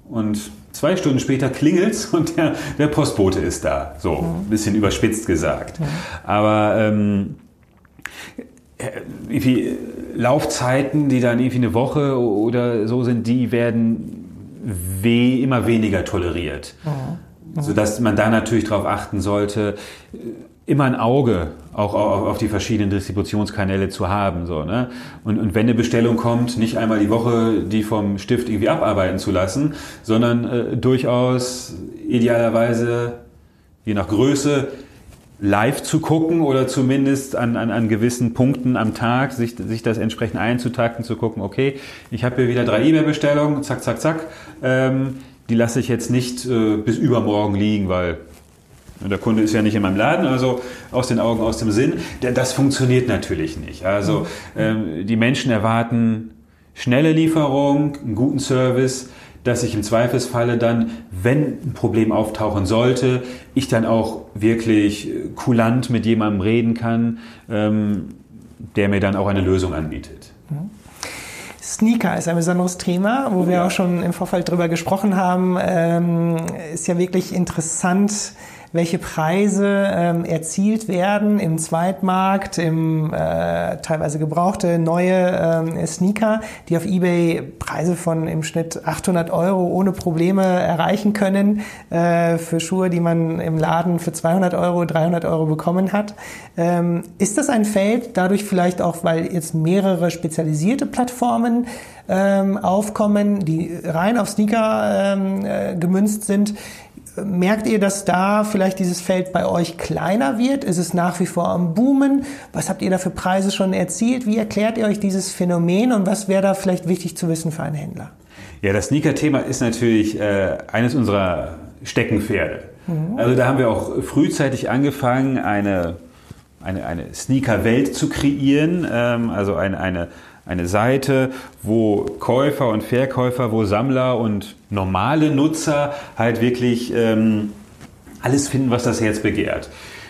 und zwei Stunden später klingelt es und der, der, Postbote ist da. So, ein mhm. bisschen überspitzt gesagt. Aber ähm, irgendwie Laufzeiten, die dann irgendwie eine Woche oder so sind, die werden weh, immer weniger toleriert. Mhm sodass man da natürlich darauf achten sollte, immer ein Auge auch auf die verschiedenen Distributionskanäle zu haben. So, ne? und, und wenn eine Bestellung kommt, nicht einmal die Woche die vom Stift irgendwie abarbeiten zu lassen, sondern äh, durchaus idealerweise, je nach Größe, live zu gucken oder zumindest an, an, an gewissen Punkten am Tag sich, sich das entsprechend einzutakten, zu gucken, okay, ich habe hier wieder drei E-Mail-Bestellungen, zack, zack, zack. Ähm, die lasse ich jetzt nicht äh, bis übermorgen liegen, weil der Kunde ist ja nicht in meinem Laden, also aus den Augen, aus dem Sinn. Das funktioniert natürlich nicht. Also ähm, die Menschen erwarten schnelle Lieferung, einen guten Service, dass ich im Zweifelsfalle dann, wenn ein Problem auftauchen sollte, ich dann auch wirklich kulant mit jemandem reden kann, ähm, der mir dann auch eine Lösung anbietet. Mhm. Sneaker ist ein besonderes Thema, wo wir auch schon im Vorfeld drüber gesprochen haben. Ähm, ist ja wirklich interessant, welche Preise ähm, erzielt werden im Zweitmarkt, im äh, teilweise gebrauchte neue ähm, Sneaker, die auf eBay Preise von im Schnitt 800 Euro ohne Probleme erreichen können äh, für Schuhe, die man im Laden für 200 Euro, 300 Euro bekommen hat. Ähm, ist das ein Feld, dadurch vielleicht auch, weil jetzt mehrere spezialisierte Plattformen ähm, aufkommen, die rein auf Sneaker ähm, äh, gemünzt sind, Merkt ihr, dass da vielleicht dieses Feld bei euch kleiner wird? Ist es nach wie vor am Boomen? Was habt ihr da für Preise schon erzielt? Wie erklärt ihr euch dieses Phänomen und was wäre da vielleicht wichtig zu wissen für einen Händler? Ja, das Sneaker-Thema ist natürlich äh, eines unserer Steckenpferde. Mhm. Also da haben wir auch frühzeitig angefangen, eine, eine, eine Sneaker-Welt zu kreieren, ähm, also eine, eine, eine Seite, wo Käufer und Verkäufer, wo Sammler und normale Nutzer halt wirklich ähm, alles finden, was das Herz begehrt.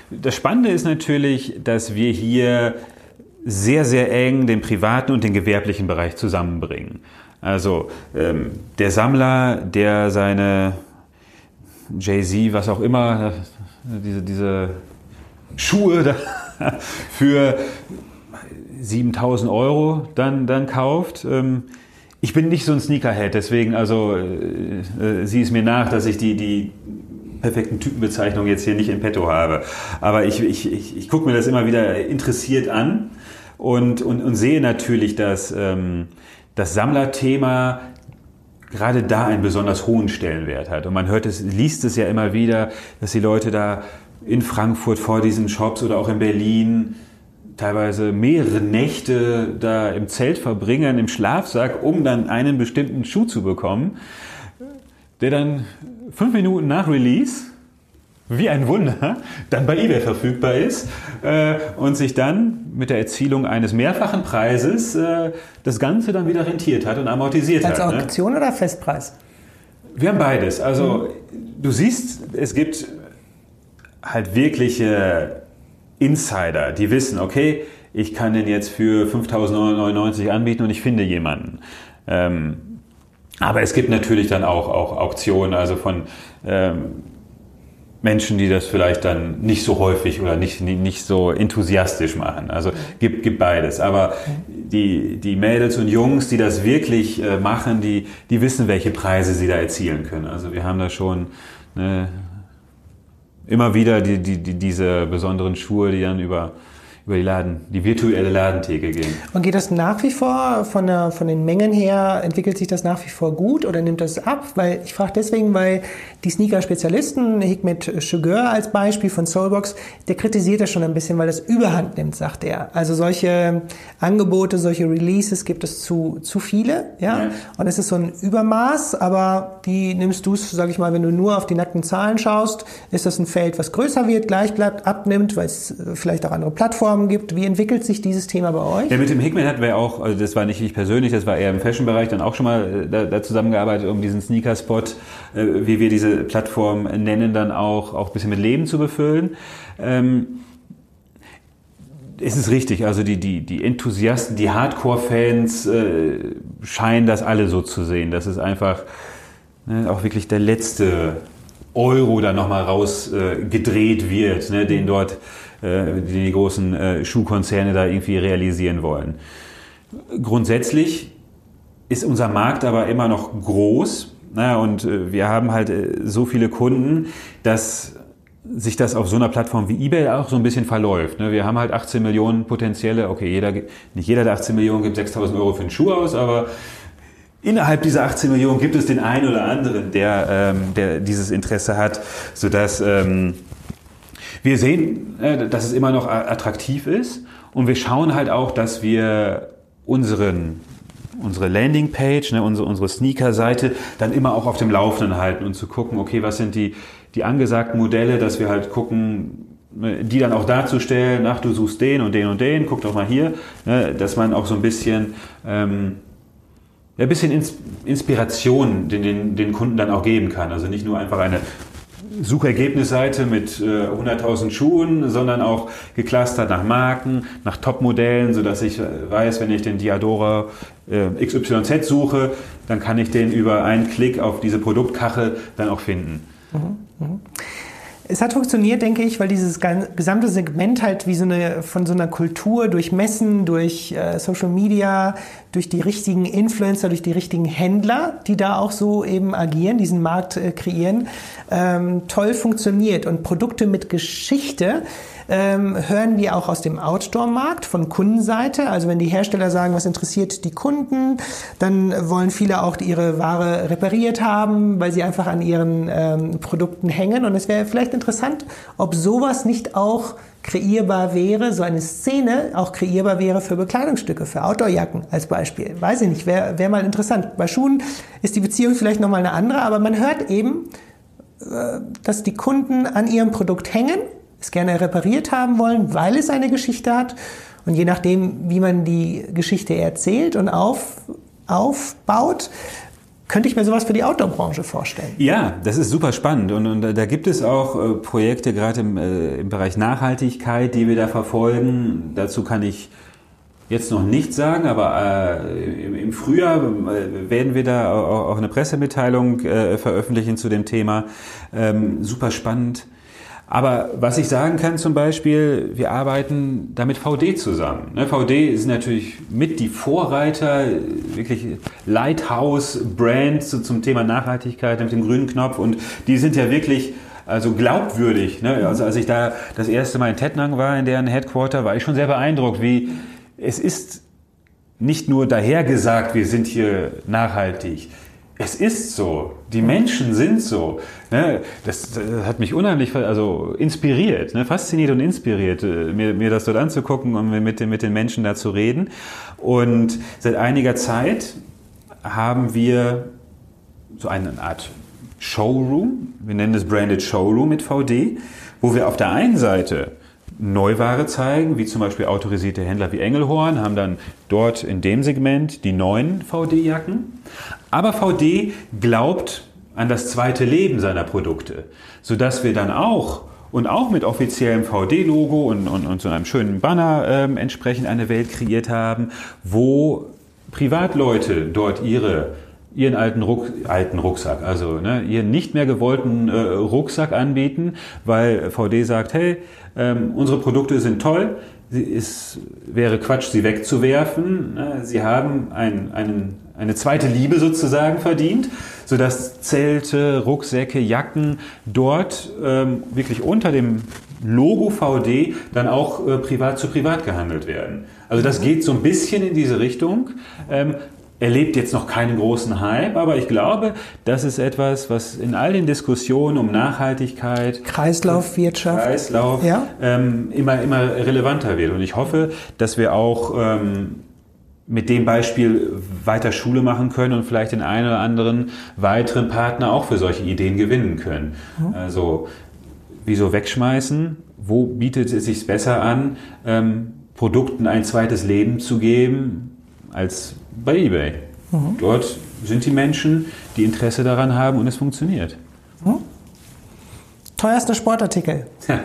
Das Spannende ist natürlich, dass wir hier sehr, sehr eng den privaten und den gewerblichen Bereich zusammenbringen. Also ähm, der Sammler, der seine Jay-Z, was auch immer, diese, diese Schuhe für 7000 Euro dann, dann kauft. Ähm, ich bin nicht so ein Sneakerhead, deswegen also äh, äh, sieh es mir nach, dass ich die, die perfekten Typenbezeichnungen jetzt hier nicht in petto habe. Aber ich, ich, ich, ich gucke mir das immer wieder interessiert an und, und, und sehe natürlich, dass ähm, das Sammlerthema gerade da einen besonders hohen Stellenwert hat. Und man hört es, liest es ja immer wieder, dass die Leute da in Frankfurt vor diesen Shops oder auch in Berlin teilweise mehrere Nächte da im Zelt verbringen, im Schlafsack, um dann einen bestimmten Schuh zu bekommen, der dann fünf Minuten nach Release wie ein Wunder, dann bei eBay verfügbar ist äh, und sich dann mit der Erzielung eines mehrfachen Preises äh, das Ganze dann wieder rentiert hat und amortisiert Als hat. Als ne? Auktion ne? oder Festpreis? Wir haben beides. Also mhm. du siehst, es gibt halt wirkliche Insider, die wissen, okay, ich kann den jetzt für 5.999 anbieten und ich finde jemanden. Ähm, aber es gibt natürlich dann auch, auch Auktionen, also von ähm, Menschen, die das vielleicht dann nicht so häufig oder nicht, nicht so enthusiastisch machen. Also gibt, gibt beides. Aber die, die Mädels und Jungs, die das wirklich äh, machen, die, die wissen, welche Preise sie da erzielen können. Also wir haben da schon ne, immer wieder die, die, die, diese besonderen Schuhe, die dann über über die Laden, die virtuelle Ladentheke gehen. Und geht das nach wie vor von, der, von den Mengen her, entwickelt sich das nach wie vor gut oder nimmt das ab? Weil ich frage deswegen, weil die Sneaker-Spezialisten, Hikmet Sugar als Beispiel von Soulbox, der kritisiert das schon ein bisschen, weil das Überhand nimmt, sagt er. Also solche Angebote, solche Releases gibt es zu, zu viele, ja? ja. Und es ist so ein Übermaß, aber die nimmst du, sage ich mal, wenn du nur auf die nackten Zahlen schaust, ist das ein Feld, was größer wird, gleich bleibt, abnimmt, weil es vielleicht auch andere Plattformen Plattformen gibt. Wie entwickelt sich dieses Thema bei euch? Ja, mit dem Hickman hatten wir auch, also das war nicht ich persönlich, das war eher im Fashion-Bereich, dann auch schon mal äh, da, da zusammengearbeitet, um diesen Sneaker-Spot, äh, wie wir diese Plattform nennen, dann auch, auch ein bisschen mit Leben zu befüllen. Ähm, es ist richtig, also die, die, die Enthusiasten, die Hardcore-Fans äh, scheinen das alle so zu sehen. Das ist einfach ne, auch wirklich der letzte Euro da nochmal rausgedreht äh, wird, ne, den dort die, die großen äh, Schuhkonzerne da irgendwie realisieren wollen. Grundsätzlich ist unser Markt aber immer noch groß naja, und äh, wir haben halt äh, so viele Kunden, dass sich das auf so einer Plattform wie eBay auch so ein bisschen verläuft. Ne? Wir haben halt 18 Millionen potenzielle, okay, jeder, nicht jeder der 18 Millionen gibt 6.000 Euro für einen Schuh aus, aber innerhalb dieser 18 Millionen gibt es den einen oder anderen, der, ähm, der dieses Interesse hat, sodass ähm, wir sehen, äh, dass es immer noch attraktiv ist und wir schauen halt auch, dass wir unseren unsere Landingpage, ne, unsere, unsere Sneaker-Seite dann immer auch auf dem Laufenden halten und zu gucken, okay, was sind die, die angesagten Modelle, dass wir halt gucken, ne, die dann auch darzustellen, ach, du suchst den und den und den, guck doch mal hier, ne, dass man auch so ein bisschen, ähm, ein bisschen Inspiration den, den, den Kunden dann auch geben kann. Also nicht nur einfach eine Suchergebnisseite mit äh, 100.000 Schuhen, sondern auch geclustert nach Marken, nach Topmodellen, sodass ich äh, weiß, wenn ich den Diadora äh, XYZ suche, dann kann ich den über einen Klick auf diese Produktkachel dann auch finden. Mhm, mh. Es hat funktioniert, denke ich, weil dieses gesamte Segment halt wie so eine von so einer Kultur durch Messen, durch äh, Social Media, durch die richtigen Influencer, durch die richtigen Händler, die da auch so eben agieren, diesen Markt äh, kreieren, ähm, toll funktioniert. Und Produkte mit Geschichte ähm, hören wir auch aus dem Outdoor-Markt von Kundenseite. Also wenn die Hersteller sagen, was interessiert die Kunden, dann wollen viele auch ihre Ware repariert haben, weil sie einfach an ihren ähm, Produkten hängen. Und es wäre vielleicht interessant, ob sowas nicht auch kreierbar wäre, so eine Szene auch kreierbar wäre für Bekleidungsstücke, für Outdoorjacken als Beispiel. Weiß ich nicht, wäre wär mal interessant. Bei Schuhen ist die Beziehung vielleicht nochmal eine andere, aber man hört eben, äh, dass die Kunden an ihrem Produkt hängen, es gerne repariert haben wollen, weil es eine Geschichte hat. Und je nachdem, wie man die Geschichte erzählt und auf, aufbaut, könnte ich mir sowas für die Outdoor-Branche vorstellen. Ja, das ist super spannend und, und da gibt es auch äh, Projekte gerade im, äh, im Bereich Nachhaltigkeit, die wir da verfolgen. Dazu kann ich jetzt noch nichts sagen, aber äh, im, im, Frühjahr äh, werden wir da auch, auch eine Pressemitteilung äh, veröffentlichen zu dem Thema. Ähm, super spannend. Aber was ich sagen kann zum Beispiel, wir arbeiten da mit VD zusammen. Ne, VD ist natürlich mit die Vorreiter, wirklich Lighthouse-Brand zum Thema Nachhaltigkeit mit dem grünen Knopf und die sind ja wirklich also glaubwürdig. Ne? Also als ich da das erste Mal in Tettnang war, in deren Headquarter, war ich schon sehr beeindruckt, wie es ist nicht nur dahergesagt, wir sind hier nachhaltig es ist so. Die Menschen sind so. Ne? Das, das, hat mich unheimlich also inspiriert, ne? fasziniert und inspiriert, äh, mir, mir das dort anzugucken und mit, den, mit den Menschen da zu reden. Und seit einiger Zeit haben wir so eine Art Showroom, wir nennen es Branded Showroom mit VD, wo wir auf der einen Seite Neuware zeigen, wie zum Beispiel autorisierte Händler wie Engelhorn, haben dann dort in dem Segment die neuen VD-Jacken. Aber VD glaubt an das zweite Leben seiner Produkte, sodass wir dann auch und auch mit offiziellem VD-Logo und, und, und so einem schönen Banner ähm, entsprechend eine Welt kreiert haben, wo Privatleute dort ihre ihren alten, Ruck, alten Rucksack, also ne, ihren nicht mehr gewollten äh, Rucksack anbieten, weil VD sagt, hey, ähm, unsere Produkte sind toll, es wäre Quatsch, sie wegzuwerfen. Ne? Sie haben ein, einen, eine zweite Liebe sozusagen verdient, sodass Zelte, Rucksäcke, Jacken dort ähm, wirklich unter dem Logo VD dann auch äh, privat zu privat gehandelt werden. Also das geht so ein bisschen in diese Richtung. Ähm, erlebt jetzt noch keinen großen Hype, aber ich glaube, das ist etwas, was in all den Diskussionen um Nachhaltigkeit, Kreislaufwirtschaft, Kreislauf ja? ähm, immer, immer relevanter wird. Und ich hoffe, dass wir auch ähm, mit dem Beispiel weiter Schule machen können und vielleicht den einen oder anderen weiteren Partner auch für solche Ideen gewinnen können. Mhm. Also wieso wegschmeißen? Wo bietet es sich besser an, ähm, Produkten ein zweites Leben zu geben, als bei eBay. Mhm. Dort sind die Menschen, die Interesse daran haben und es funktioniert. Mhm. Teuerster Sportartikel. Ja.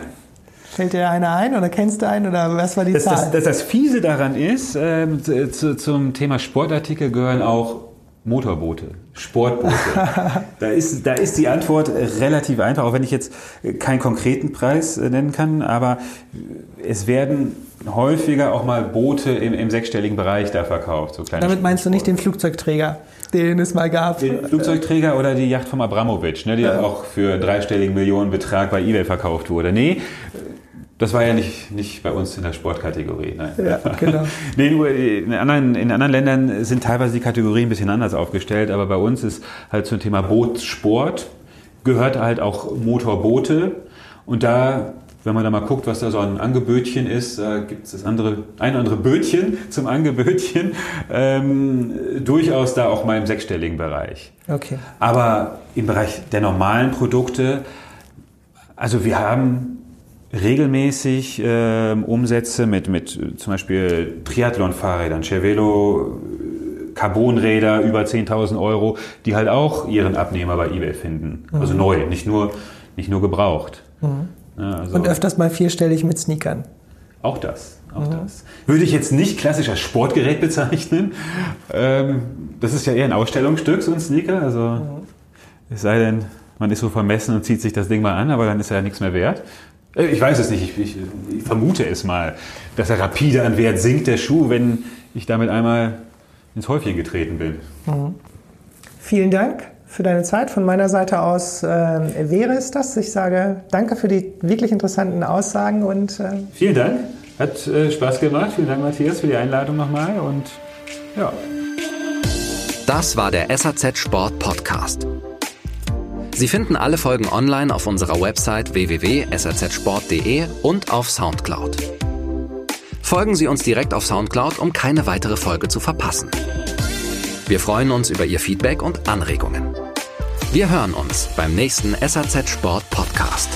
Fällt dir einer ein oder kennst du einen oder was war die das, Zahl? Das, das, das Fiese daran ist, äh, zu, zum Thema Sportartikel gehören auch Motorboote, Sportboote. da, ist, da ist die Antwort relativ einfach, auch wenn ich jetzt keinen konkreten Preis äh, nennen kann, aber es werden häufiger auch mal Boote im, im sechsstelligen Bereich da verkauft. So Damit meinst du nicht den Flugzeugträger, den es mal gab? Den Flugzeugträger oder die Yacht von Abramowitsch, ne, die ja. auch für dreistelligen Millionenbetrag bei eBay verkauft wurde. Nee, das war ja nicht, nicht bei uns in der Sportkategorie. Nein. Ja, genau. nee, nur in anderen, in anderen Ländern sind teilweise die Kategorien ein bisschen anders aufgestellt, aber bei uns ist halt zum Thema Bootsport gehört halt auch Motorboote. Und da, wenn man da mal guckt, was da so ein Angebötchen ist, da gibt es das andere, ein oder andere Bötchen zum Angebötchen, ähm, durchaus da auch mal im sechsstelligen Bereich. Okay. Aber im Bereich der normalen Produkte, also wir haben regelmäßig äh, Umsätze mit, mit äh, zum Beispiel Triathlon-Fahrrädern, Cervelo, äh, Carbonräder über 10.000 Euro, die halt auch ihren Abnehmer bei eBay finden. Mhm. Also neu, nicht nur, nicht nur gebraucht. Mhm. Ja, also Und öfters mal vierstellig mit Sneakern. Auch das. Auch mhm. das. Würde ich jetzt nicht klassisch als Sportgerät bezeichnen. Ähm, das ist ja eher ein Ausstellungsstück, so ein Sneaker. Also, mhm. es sei denn, man ist so vermessen und zieht sich das Ding mal an, aber dann ist er ja nichts mehr wert. Äh, ich weiß es nicht, ich, ich, ich, vermute es mal, dass er rapide an Wert sinkt, der Schuh, wenn ich damit einmal ins Häufchen getreten bin. Mhm. Vielen Dank für deine Zeit. Von meiner Seite aus äh, wäre es das. Ich sage danke für die wirklich interessanten Aussagen und äh vielen Dank. Hat äh, Spaß gemacht. Vielen Dank, Matthias, für die Einladung nochmal und ja. Das war der SAZ Sport Podcast. Sie finden alle Folgen online auf unserer Website www.sazsport.de und auf Soundcloud. Folgen Sie uns direkt auf Soundcloud, um keine weitere Folge zu verpassen. Wir freuen uns über Ihr Feedback und Anregungen. Wir hören uns beim nächsten SAZ Sport Podcast.